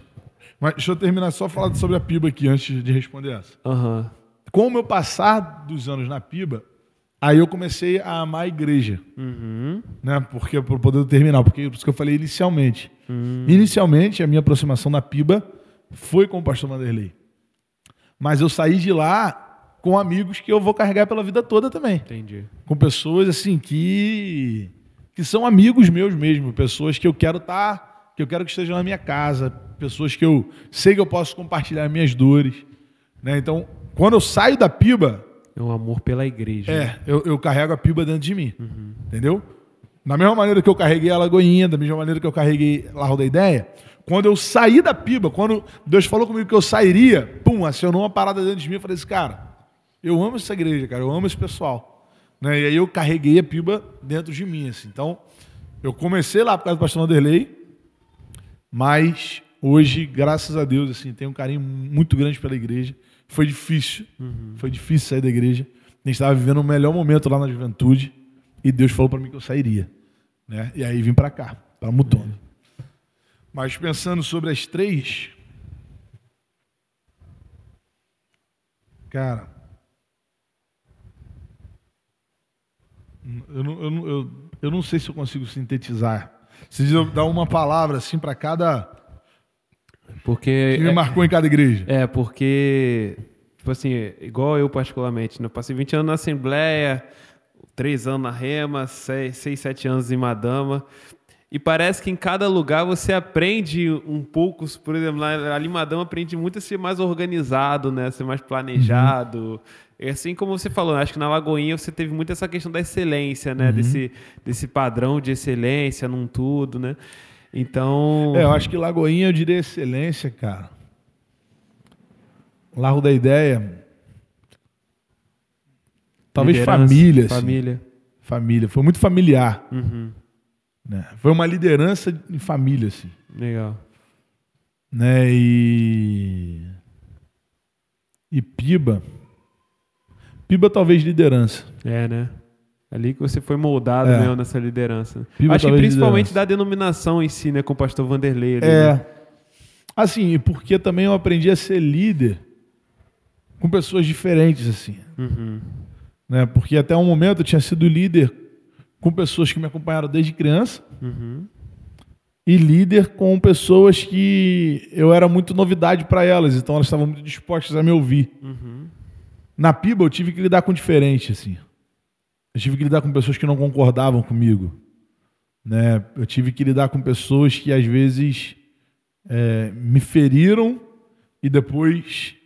mas deixa eu terminar só falando sobre a PIBA aqui antes de responder essa. Aham. Com o meu passar dos anos na PIBA, aí eu comecei a amar a igreja. Uhum. né? Porque para poder terminar, porque por isso que eu falei inicialmente. Inicialmente a minha aproximação na Piba foi com o pastor Vanderlei. Mas eu saí de lá com amigos que eu vou carregar pela vida toda também. Entendi. Com pessoas assim que que são amigos meus mesmo, pessoas que eu quero estar, que eu quero que estejam na minha casa, pessoas que eu sei que eu posso compartilhar minhas dores, né? Então, quando eu saio da Piba, É um amor pela igreja. é, eu, eu carrego a piba dentro de mim. Entendeu? Da mesma maneira que eu carreguei a Lagoinha, da mesma maneira que eu carreguei Larro da Ideia, quando eu saí da piba, quando Deus falou comigo que eu sairia, pum, acionou uma parada dentro de mim, eu falei assim, cara, eu amo essa igreja, cara, eu amo esse pessoal. Né? E aí eu carreguei a piba dentro de mim, assim. Então, eu comecei lá por causa do pastor Vanderlei, mas hoje, graças a Deus, assim, tenho um carinho muito grande pela igreja. Foi difícil, foi difícil sair da igreja. A gente estava vivendo o melhor momento lá na juventude e Deus falou para mim que eu sairia, né? E aí vim para cá, para Mutona. Mas pensando sobre as três, cara, eu não, eu, não, eu, eu não sei se eu consigo sintetizar. Se dar uma palavra assim para cada Porque. que me é- marcou em cada igreja. É, porque, tipo assim, igual eu particularmente, né? passei 20 anos na Assembleia, 3 anos na Rema, 6, 7 anos em Madama. E parece que em cada lugar você aprende um pouco, por exemplo, em Madama aprende muito a ser mais organizado, né? A ser mais planejado. É assim como você falou, acho que na Lagoinha você teve muito essa questão da excelência, né? Desse, desse padrão de excelência num tudo, né? Então. É, eu acho que Lagoinha eu diria excelência, cara. Largo da Ideia. Talvez liderança, família, assim. Família. Família. Foi muito familiar. Uhum. Né? Foi uma liderança em família, assim. Legal. Né? E. E Piba. Piba talvez liderança. É, né? Ali que você foi moldado É. mesmo nessa liderança. Piba Acho que principalmente liderança. da denominação em si, né? Com o pastor Vanderlei. ali, né? É. Assim, porque também eu aprendi a ser líder com pessoas diferentes, assim. Uhum. né? Porque até um momento eu tinha sido líder com pessoas que me acompanharam desde criança, Uhum. e líder com pessoas que eu era muito novidade para elas, então elas estavam muito dispostas a me ouvir. Uhum. Na PIBA eu tive que lidar com diferente, assim. Eu tive que lidar com pessoas que não concordavam comigo. Né? Eu tive que lidar com pessoas que às vezes é, me feriram e depois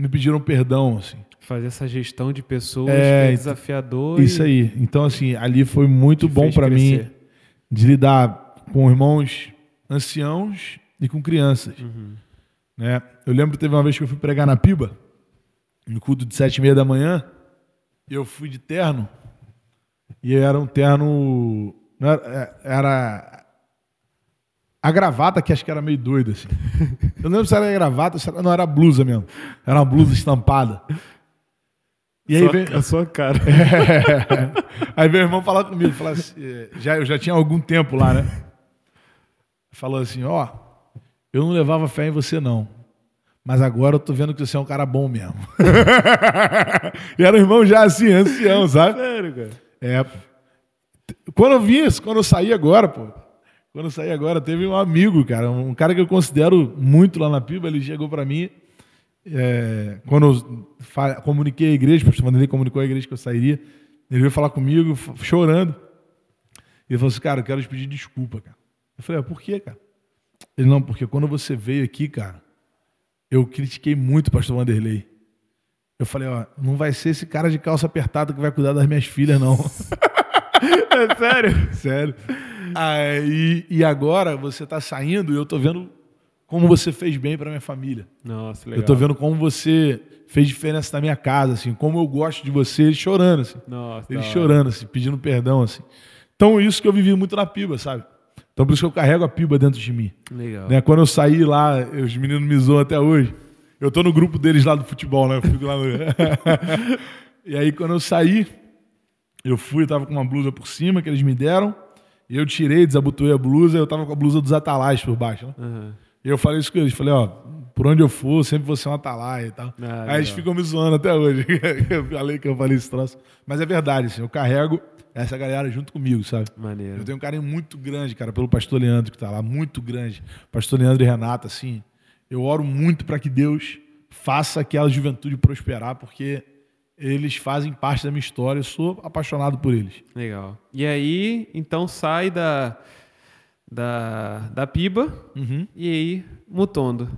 me pediram perdão, assim. Fazer essa gestão de pessoas É, é então- desafiador. Isso e aí. Então, assim, ali foi muito te bom para mim de lidar com irmãos anciãos e com crianças. Uhum. Né? Eu lembro que teve uma vez que eu fui pregar na Piba, no culto de sete e meia da manhã, e eu fui de terno, e era um terno. Era, é, era a gravata que acho que era meio doida, assim. Eu não lembro se era gravata, se era, não, era blusa mesmo. Era uma blusa estampada. E aí Só- vem, a sua cara. Aí meu irmão falou comigo, falou assim, eh, já, eu já tinha algum tempo lá, né? Falou assim, ó, eu não levava fé em você não, mas agora eu tô vendo que você é um cara bom mesmo. e era um irmão já assim, ancião, sabe? Sério, cara. É. Quando eu vi isso, quando eu saí agora, pô, quando eu saí agora, teve um amigo, cara, um cara que eu considero muito lá na Piba, ele chegou pra mim, é, quando eu comuniquei a igreja, o pastor Vanderlei comunicou à igreja que eu sairia, ele veio falar comigo, chorando. Ele falou assim, cara, eu quero te pedir desculpa, cara. Eu falei, ah, por quê, cara? Ele, não, porque quando você veio aqui, cara, eu critiquei muito o pastor Vanderlei. Eu falei, ó, não vai ser esse cara de calça apertada que vai cuidar das minhas filhas, não. É sério? Sério. Aí, e agora você tá saindo e eu tô vendo como você fez bem pra minha família. Nossa, legal. Eu tô vendo como você fez diferença na minha casa, assim, como eu gosto de você, ele chorando, assim. Nossa, Ele chorando, assim, pedindo perdão, assim. Então, isso que eu vivi muito na piba, sabe? Então, por isso que eu carrego a piba dentro de mim. Legal. Né? Quando eu saí lá, os meninos me zoam até hoje. Eu tô no grupo deles lá do futebol, né? Eu fico lá no... e aí, quando eu saí, eu fui, eu tava com uma blusa por cima que eles me deram. E eu tirei, desabotoei a blusa, eu tava com a blusa dos atalais por baixo, né? Aham. E eu falei isso com eles, falei, ó, por onde eu for, sempre vou ser um atalaia e tal. Ah, Aí eles ficam me zoando até hoje. eu falei que eu falei esse troço. Mas é verdade, assim, eu carrego essa galera junto comigo, sabe? Maneiro. Eu tenho um carinho muito grande, cara, pelo pastor Leandro que tá lá, muito grande. Pastor Leandro e Renata, assim, eu oro muito para que Deus faça aquela juventude prosperar, porque eles fazem parte da minha história, eu sou apaixonado por eles. Legal. E aí, então sai da, da, da Piba e aí, Mutondo.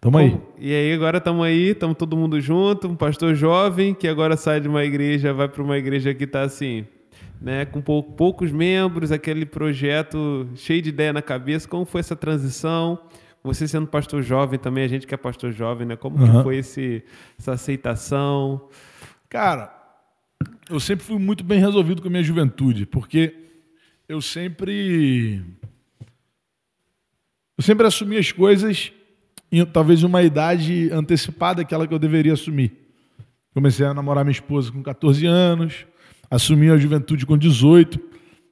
Tamo aí. E aí, agora estamos aí, estamos todo mundo junto, um pastor jovem que agora sai de uma igreja, vai para uma igreja que está assim, né, com pou- poucos membros, aquele projeto cheio de ideia na cabeça. Como foi essa transição? Você sendo pastor jovem também, a gente que é pastor jovem, né? Como que Aham. foi esse, essa aceitação? Cara, eu sempre fui muito bem resolvido com a minha juventude, porque eu sempre. Eu sempre assumi as coisas em talvez uma idade antecipada àquela que eu deveria assumir. Comecei a namorar minha esposa com 14 anos, assumi a juventude com 18.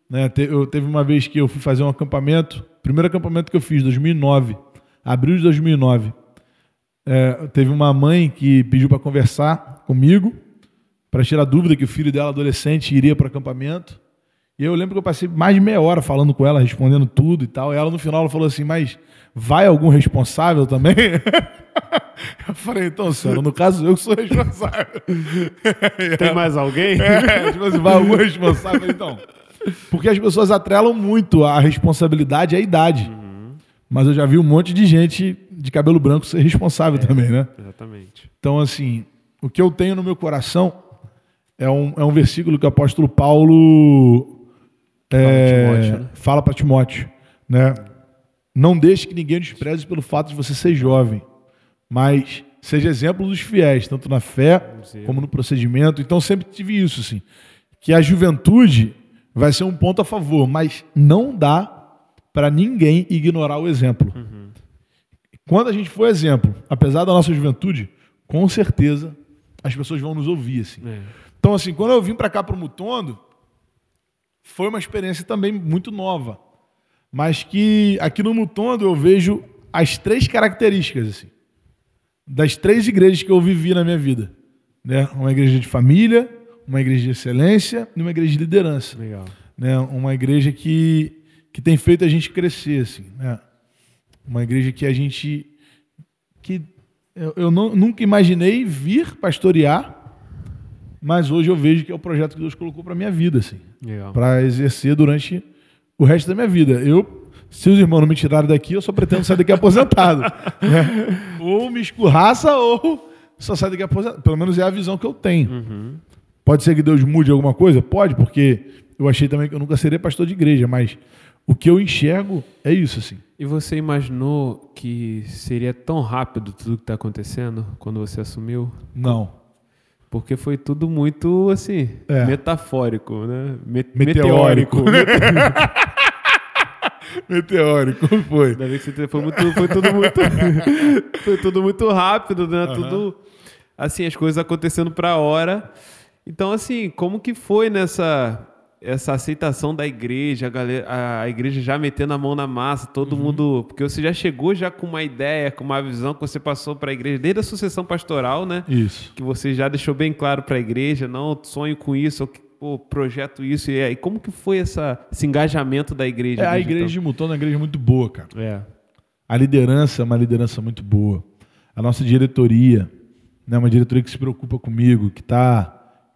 Né? Eu, teve uma vez que eu fui fazer um acampamento, primeiro acampamento que eu fiz, 2009, abril de 2009. É, teve uma mãe que pediu para conversar comigo, para tirar dúvida que o filho dela, adolescente, iria para o acampamento. E eu lembro que eu passei mais de meia hora falando com ela, respondendo tudo e tal. E ela, no final, ela falou assim: Mas vai algum responsável também? eu falei: Então, senhora, no caso, eu que sou responsável. Tem mais alguém? É, tipo assim, vai algum responsável, então. Porque as pessoas atrelam muito a responsabilidade à idade. Mas eu já vi um monte de gente de cabelo branco ser responsável também, né? Exatamente. Então, assim, o que eu tenho no meu coração é um, é um versículo que o apóstolo Paulo é, Timóteo, né? fala para Timóteo, né? Não deixe que ninguém despreze pelo fato de você ser jovem, mas seja exemplo dos fiéis, tanto na fé como no procedimento. Então, sempre tive isso, assim, que a juventude vai ser um ponto a favor, mas não dá para ninguém ignorar o exemplo. Quando a gente for exemplo, apesar da nossa juventude, com certeza as pessoas vão nos ouvir, assim. É. Então, assim, quando eu vim para cá para o Mutondo, foi uma experiência também muito nova. Mas que aqui no Mutondo eu vejo as três características, assim, das três igrejas que eu vivi na minha vida. Né? Uma igreja de família, uma igreja de excelência e uma igreja de liderança Legal. né? Uma igreja que que tem feito a gente crescer, assim, né? Uma igreja que a gente que eu, eu não, nunca imaginei vir pastorear, mas hoje eu vejo que é o projeto que Deus colocou para minha vida, assim, para exercer durante o resto da minha vida. Eu, se os irmãos não me tirarem daqui, eu só pretendo sair daqui aposentado, né? ou me escurraça ou só sair daqui aposentado. Pelo menos é a visão que eu tenho. Uhum. Pode ser que Deus mude alguma coisa, pode, porque eu achei também que eu nunca seria pastor de igreja, mas o que eu enxergo é isso, assim. E você imaginou que seria tão rápido tudo que está acontecendo quando você assumiu? Não. Porque foi tudo muito, assim, é. metafórico, né? Me meteórico. Meteórico. foi. Ainda bem que você foi, muito, foi tudo muito. foi tudo muito rápido, né? Uhum. Tudo. Assim, as coisas acontecendo pra hora. Então, assim, como que foi nessa essa aceitação da igreja, a, galera, a igreja já metendo a mão na massa, todo uhum. mundo. Porque você já chegou já com uma ideia, com uma visão que você passou para a igreja, desde a sucessão pastoral, né? Isso. Que você já deixou bem claro para a igreja, não sonho com isso, ou projeto isso. E aí, como que foi essa, esse engajamento da igreja? É, a igreja de Mutão é uma igreja muito boa, cara. É. A liderança é uma liderança muito boa. A nossa diretoria, né, uma diretoria que se preocupa comigo, que está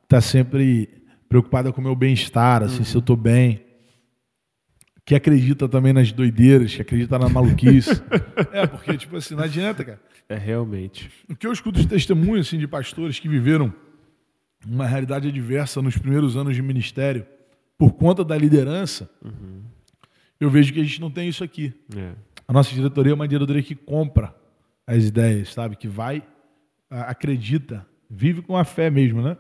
tá sempre preocupada com o meu bem-estar, assim, uhum. se eu estou bem. Que acredita também nas doideiras, que acredita na maluquice. é, porque, tipo assim, não adianta, cara. É, realmente. O que eu escuto de testemunho, assim, de pastores que viveram uma realidade adversa nos primeiros anos de ministério, por conta da liderança, uhum. eu vejo que a gente não tem isso aqui. É. A nossa diretoria é uma diretoria que compra as ideias, sabe? Que vai, acredita, vive com a fé mesmo, né?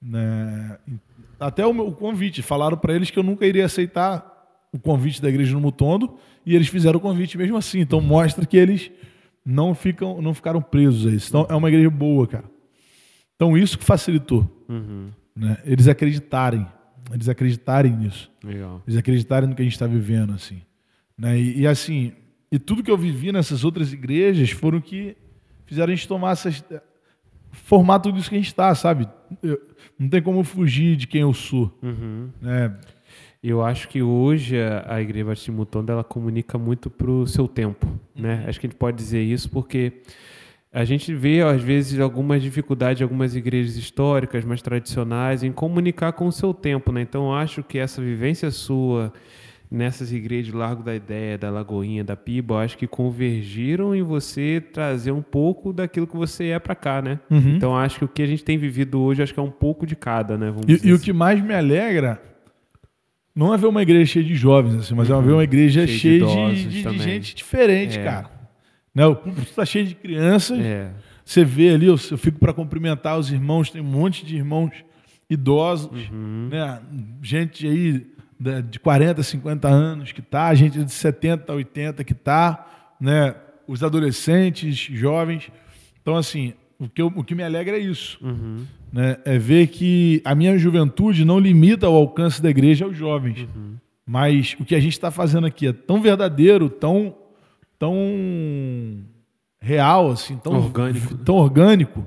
né? Até o, meu, convite. Falaram para eles que eu nunca iria aceitar o convite da igreja no Mutondo e eles fizeram o convite mesmo assim. Então mostra que eles não ficam, não ficaram presos a isso. Então é uma igreja boa, cara. Então isso que facilitou, uhum. né? Eles acreditarem, eles acreditarem nisso, Legal. eles acreditarem no que a gente está vivendo, assim, né? E, e, assim, e tudo que eu vivi nessas outras igrejas foram que fizeram a gente tomar essas formar tudo isso que a gente está, sabe? Eu, não tem como fugir de quem eu sou. Uhum. Né? Eu acho que hoje a, a Igreja Batista Mutonda ela comunica muito para o seu tempo. Né? Acho que a gente pode dizer isso porque a gente vê, às vezes, algumas dificuldades de algumas igrejas históricas, mais tradicionais, em comunicar com o seu tempo. Né? Então, eu acho que essa vivência sua nessas igrejas do Largo da Ideia, da Lagoinha, da Piba, acho que convergiram em você trazer um pouco daquilo que você é para cá, né? Uhum. Então acho que o que a gente tem vivido hoje, acho que é um pouco de cada, né? e, e assim. o que mais me alegra não é ver uma igreja cheia de jovens, assim, mas uhum. é ver uma igreja cheia de, de, de, gente diferente, é. cara. Né? O público está cheio de crianças. É. Você vê ali, eu, eu fico para cumprimentar os irmãos, tem um monte de irmãos idosos, uhum. né? gente aí de 40, 50 anos que está, a gente de 70, 80 que está, né? os adolescentes, jovens. Então, assim, o que, eu, o que me alegra é isso. Uhum. Né? É ver que a minha juventude não limita o alcance da igreja aos jovens. Uhum. Mas o que a gente está fazendo aqui é tão verdadeiro, tão, tão real, assim, tão orgânico, tão orgânico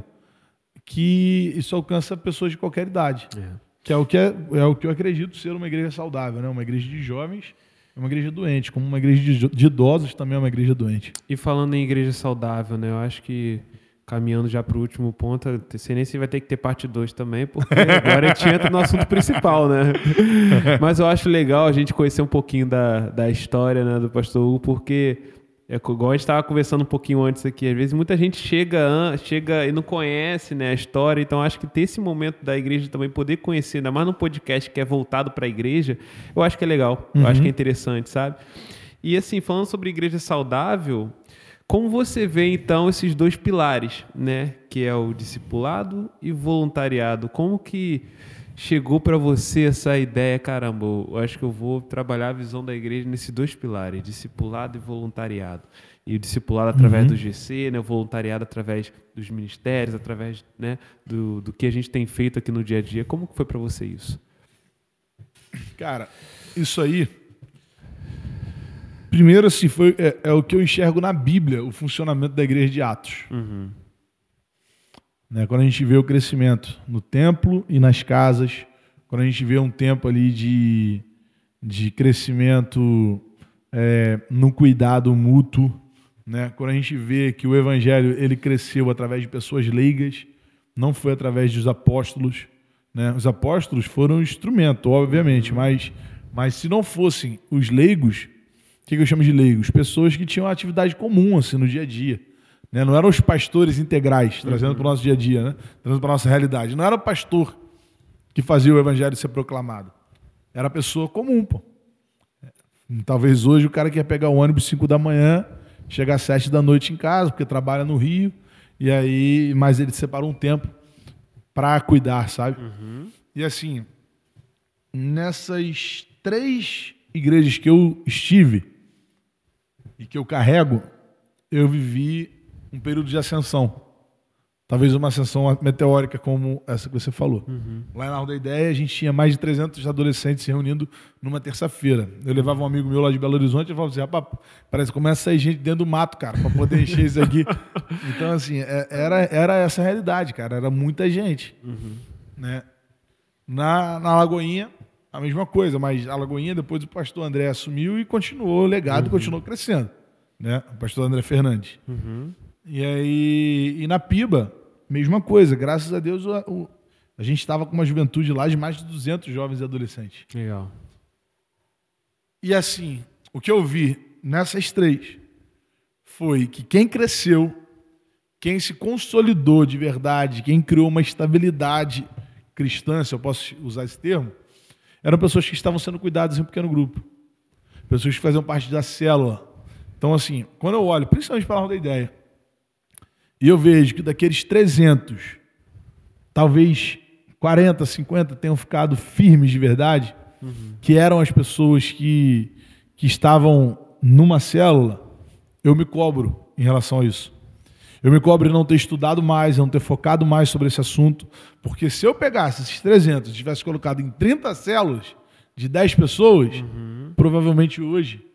que isso alcança pessoas de qualquer idade. É. Que é o que, é, é o que eu acredito ser uma igreja saudável, né? Uma igreja de jovens é uma igreja doente, como uma igreja de, de idosos também é uma igreja doente. E falando em igreja saudável, né? Eu acho que caminhando já para o último ponto, sei nem se vai ter que ter parte 2 também, porque agora a gente entra no assunto principal, né? Mas eu acho legal a gente conhecer um pouquinho da, da história né, do pastor Hugo, porque é igual a gente estava conversando um pouquinho antes aqui, às vezes muita gente chega, chega e não conhece né, a história, então acho que ter esse momento da igreja também, poder conhecer, ainda mais num podcast que é voltado para a igreja, eu acho que é legal, uhum. eu acho que é interessante, sabe? E assim, falando sobre igreja saudável, como você vê então esses dois pilares, né, que é o discipulado e voluntariado, como que chegou para você essa ideia, caramba, eu acho que eu vou trabalhar a visão da igreja nesses dois pilares, discipulado e voluntariado. E o discipulado através uhum. do GC, né, o voluntariado através dos ministérios, através né, do, do que a gente tem feito aqui no dia a dia. Como foi para você isso? Cara, isso aí. Primeiro, assim, foi, é, é, o que eu enxergo na Bíblia, o funcionamento da igreja de Atos. Uhum. Né? Quando a gente vê o crescimento no templo e nas casas, quando a gente vê um tempo ali de, de crescimento é, no cuidado mútuo. Né? Quando a gente vê que o evangelho ele cresceu através de pessoas leigas, não foi através dos apóstolos. Né? Os apóstolos foram um instrumento, obviamente, mas, mas se não fossem os leigos, o que, que eu chamo de leigos? Pessoas que tinham atividade comum assim, no dia a dia. Né? Não eram os pastores integrais, trazendo uhum. para o nosso dia a dia, né? trazendo para a nossa realidade. Não era o pastor que fazia o evangelho ser proclamado. Era a pessoa comum, pô. Talvez hoje o cara quer pegar o ônibus 5 da manhã, chegar às 7 da noite em casa, porque trabalha no Rio, e aí, mas ele separou um tempo para cuidar, sabe? Uhum. E assim, nessas três igrejas que eu estive e que eu carrego, eu vivi um período de ascensão. Talvez uma ascensão meteórica como essa que você falou. Uhum. Lá na Rua da Ideia, a gente tinha mais de 300 adolescentes se reunindo numa terça-feira. Eu levava um amigo meu lá de Belo Horizonte e falava assim, rapaz, parece que começa a sair gente dentro do mato, cara, para poder encher isso aqui. então, assim, é, era, era essa a realidade, cara. Era muita gente. Uhum. Né? Na, na Lagoinha, a mesma coisa, mas a Lagoinha, depois o pastor André assumiu e continuou o legado, uhum. continuou crescendo. Né? O pastor André Fernandes. Uhum. E aí, e na Piba, mesma coisa. Graças a Deus, o, o, a gente estava com uma juventude lá de mais de 200 jovens e adolescentes. Legal. E assim, o que eu vi nessas três foi que quem cresceu, quem se consolidou de verdade, quem criou uma estabilidade cristã, se eu posso usar esse termo, eram pessoas que estavam sendo cuidadas em um pequeno grupo. Pessoas que faziam parte da célula. Então, assim, quando eu olho, principalmente para a da ideia, e eu vejo que daqueles 300, talvez 40, 50 tenham ficado firmes de verdade, uhum. que eram as pessoas que, que estavam numa célula, eu me cobro em relação a isso. Eu me cobro em não ter estudado mais, não ter focado mais sobre esse assunto, porque se eu pegasse esses 300 e tivesse colocado em 30 células de 10 pessoas, uhum. provavelmente hoje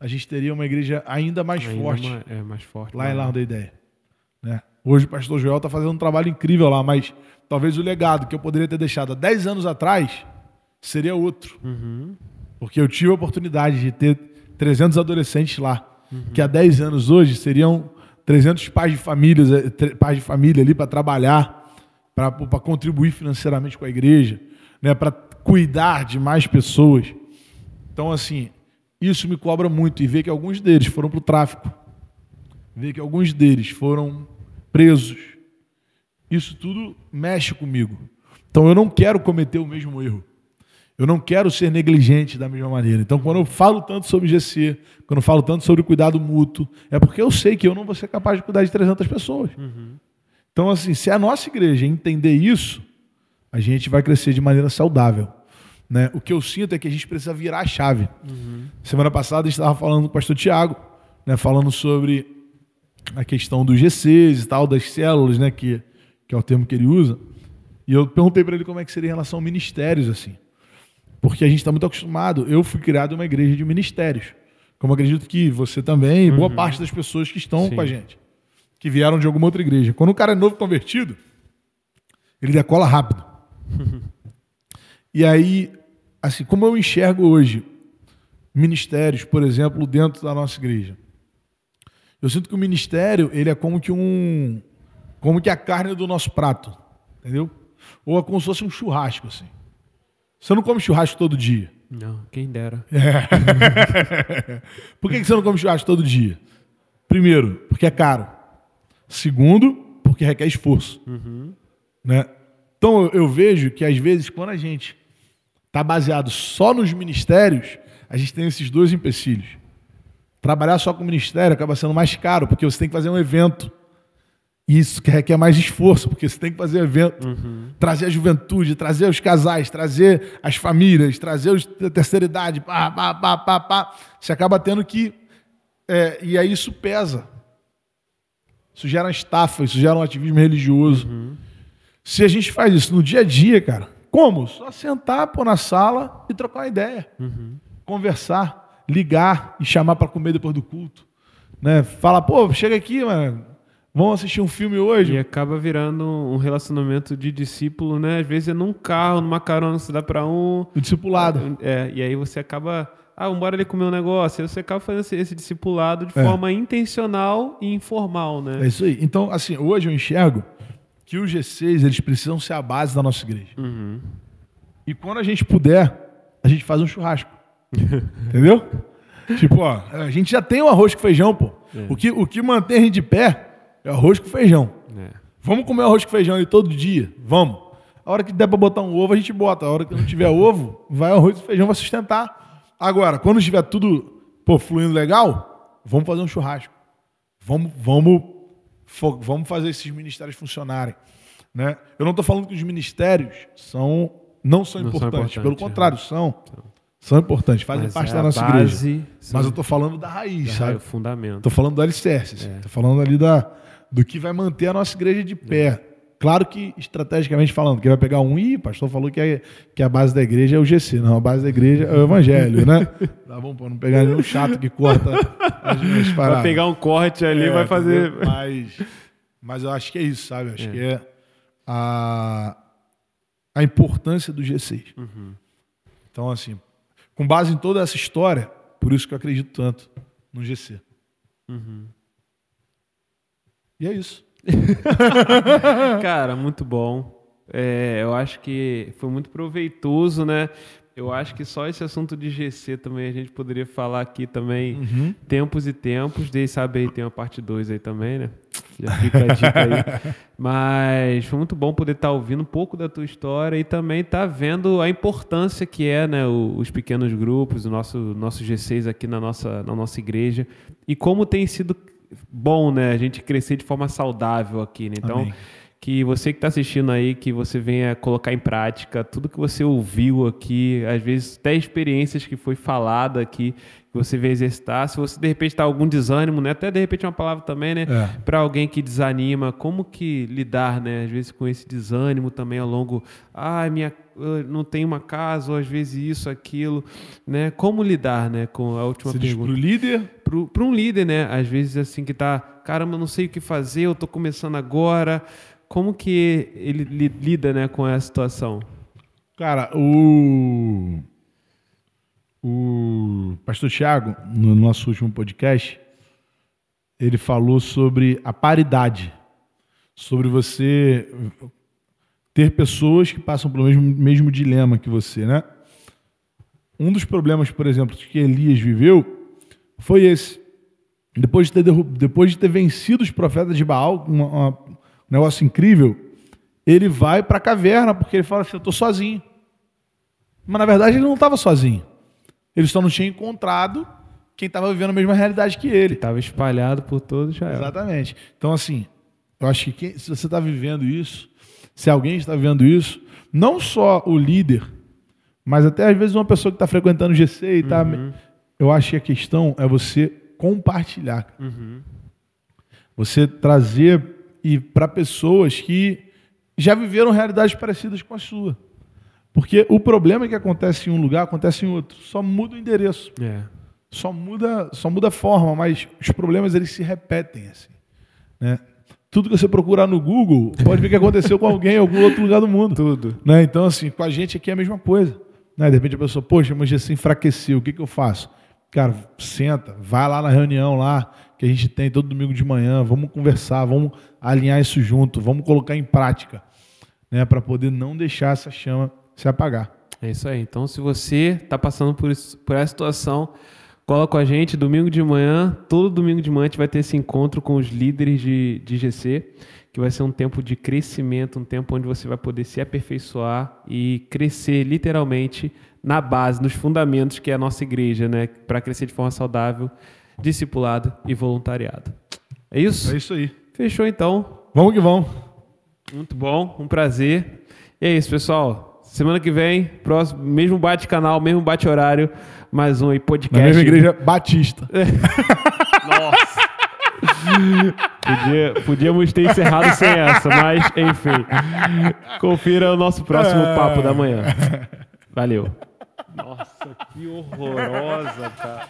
a gente teria uma igreja ainda mais ainda forte. É, mais forte. Lá em Largo da Ideia. Né? Hoje o pastor Joel está fazendo um trabalho incrível lá, mas talvez o legado que eu poderia ter deixado há 10 anos atrás seria outro. Uhum. Porque eu tive a oportunidade de ter 300 adolescentes lá, uhum. que há 10 anos hoje seriam 300 pais de, famílias, eh, pais de família ali para trabalhar, para contribuir financeiramente com a igreja, né, para cuidar de mais pessoas. Então, assim, isso me cobra muito e ver que alguns deles foram para o tráfico, ver que alguns deles foram presos. Isso tudo mexe comigo. Então eu não quero cometer o mesmo erro. Eu não quero ser negligente da mesma maneira. Então, quando eu falo tanto sobre GC, quando eu falo tanto sobre cuidado mútuo, é porque eu sei que eu não vou ser capaz de cuidar de 300 pessoas. Uhum. Então, assim, se a nossa igreja entender isso, a gente vai crescer de maneira saudável. Né? O que eu sinto é que a gente precisa virar a chave. Uhum. Semana passada a gente estava falando com o pastor Tiago, né, falando sobre a questão dos GCs e tal, das células, né, que, que é o termo que ele usa. E eu perguntei para ele como é que seria em relação a ministérios, assim. Porque a gente está muito acostumado. Eu fui criado em uma igreja de ministérios. Como acredito que você também, boa uhum. parte das pessoas que estão Sim. com a gente, que vieram de alguma outra igreja. Quando o cara é novo convertido, ele decola rápido. e aí, assim, como eu enxergo hoje ministérios, por exemplo, dentro da nossa igreja? Eu sinto que o ministério, ele é como que um como que a carne do nosso prato, entendeu? Ou é como se fosse um churrasco assim. Você não come churrasco todo dia. Não, quem dera. É. Por que você não come churrasco todo dia? Primeiro, porque é caro. Segundo, porque requer esforço. Uhum. Né? Então eu vejo que às vezes quando a gente está baseado só nos ministérios, a gente tem esses dois empecilhos. Trabalhar só com o ministério acaba sendo mais caro, porque você tem que fazer um evento. E isso requer mais esforço, porque você tem que fazer evento, uhum. trazer a juventude, trazer os casais, trazer as famílias, trazer os, a terceira idade, pá, pá, pá, pá, pá. Você acaba tendo que. É, e aí isso pesa. Isso gera estafa, isso gera um ativismo religioso. Uhum. Se a gente faz isso no dia a dia, cara, como? Só sentar, pôr na sala e trocar uma ideia. Uhum. Conversar ligar e chamar para comer depois do culto. Né? Fala, pô, chega aqui, mano. Vamos assistir um filme hoje? E acaba virando um relacionamento de discípulo, né? Às vezes é num carro, numa carona você dá pra um. O discipulado. É, e aí você acaba. Ah, vamos ali comer um negócio. Aí você acaba fazendo esse, esse discipulado de É. forma intencional e informal, né? É isso aí. Então, assim, hoje eu enxergo que os G6 eles precisam ser a base da nossa igreja. Uhum. E quando a gente puder, a gente faz um churrasco. Entendeu? Tipo, ó, a gente já tem o arroz com feijão, pô. O, que, o que mantém a gente de pé é arroz com feijão. É. Vamos comer arroz com feijão aí todo dia? Vamos. A hora que der pra botar um ovo, a gente bota. A hora que não tiver ovo, vai arroz com feijão, vai sustentar. Agora, quando estiver tudo pô, fluindo legal, vamos fazer um churrasco. Vamos, vamos, vamos fazer esses ministérios funcionarem. Né? Eu não estou falando que os ministérios são, não são Não são importantes. Pelo importantes, contrário, são. São importantes, fazem Mas parte é da nossa base, igreja. sim. Mas eu estou falando da raiz, É sabe? o fundamento. Tô falando do alicerce. assim. Tô falando ali da, do que vai manter a nossa igreja de pé. Claro que, estrategicamente falando, quem vai pegar um, ih, pastor falou que, é, que a base da igreja é o GC. Não, a base da igreja é o evangelho, né? Tá bom, pra não pegar nenhum chato que corta as minhas paradas. Vai pegar um corte ali, É, vai fazer. entendeu? Mas, mas eu acho que é isso, sabe? Eu acho que é a, a importância do G6. Uhum. Então, assim, com base em toda essa história, por isso que eu acredito tanto no GC. Uhum. E é isso. Cara, muito bom. É, eu acho que foi muito proveitoso, né? Eu acho que só esse assunto de GC também a gente poderia falar aqui também, Uhum. tempos e tempos. Dei sabe aí, tem uma parte 2 aí também, né? Já fica a dica aí. Mas foi muito bom poder estar ouvindo um pouco da tua história e também estar vendo a importância que é, né, os pequenos grupos, o nosso, nosso G6 aqui na nossa, na nossa igreja e como tem sido bom, né, a gente crescer de forma saudável aqui, né? Então, Amém. Que você que está assistindo aí, que você venha colocar em prática tudo que você ouviu aqui, às vezes até experiências que foi falada aqui, que você venha exercitar. Se você de repente está algum desânimo, né? Até de repente uma palavra também, né? É. Para alguém que desanima, como que lidar, né? Às vezes com esse desânimo também ao longo, ai, minha não tenho uma casa, ou às vezes isso, aquilo, né? Como lidar, né? Com a última Você pergunta pro líder, para um líder, né? Às vezes assim que tá, caramba, não sei o que fazer, eu tô começando agora. Como que ele li- lida, né, com essa situação? cara, o. O pastor Tiago, no nosso último podcast, ele falou sobre a paridade. Sobre você ter pessoas que passam pelo mesmo, mesmo dilema que você, né? Um dos problemas, por exemplo, que Elias viveu foi esse. Depois de ter, derru- depois de ter vencido os profetas de Baal, uma- uma- um negócio incrível, ele vai para a caverna, porque ele fala assim: Eu estou sozinho. Mas na verdade ele não estava sozinho. Ele só não tinha encontrado quem estava vivendo a mesma realidade que ele. Tava espalhado por todo Israel. Exatamente. Então, assim, eu acho que quem- se você está vivendo isso, se alguém está vivendo isso, não só o líder, mas até às vezes uma pessoa que está frequentando o GC e tá. Eu acho que a questão é você compartilhar. Uhum. Você trazer e para pessoas que já viveram realidades parecidas com a sua. Porque o problema é que acontece em um lugar, acontece em outro. Só muda o endereço É. só muda, só muda a forma, mas os problemas eles se repetem assim, né? Tudo que você procurar no Google, pode ver que aconteceu com alguém em algum outro lugar do mundo. Tudo. Né? Então, assim, com a gente aqui é a mesma coisa. Né? De repente a pessoa, poxa, mas assim enfraqueceu, o que, que eu faço? Cara, senta, vai lá na reunião lá que a gente tem todo domingo de manhã, vamos conversar, vamos alinhar isso junto, vamos colocar em prática, né? Para poder não deixar essa chama se apagar. É isso aí. Então, se você está passando por, isso- por essa situação, cola com a gente domingo de manhã. Todo domingo de manhã a gente vai ter esse encontro com os líderes de, de GC, que vai ser um tempo de crescimento, um tempo onde você vai poder se aperfeiçoar e crescer literalmente na base, nos fundamentos que é a nossa igreja, né? Para crescer de forma saudável, discipulado e voluntariado. É isso? É isso aí. Fechou então. Vamos que vamos. Muito bom, um prazer. E é isso, pessoal. Semana que vem, próximo, mesmo bate-canal, mesmo bate-horário, mais um aí podcast. Na mesma igreja batista. Nossa! Podia- podíamos ter encerrado sem essa, mas enfim. Confira o nosso próximo papo da manhã. Valeu. Nossa, que horrorosa, cara.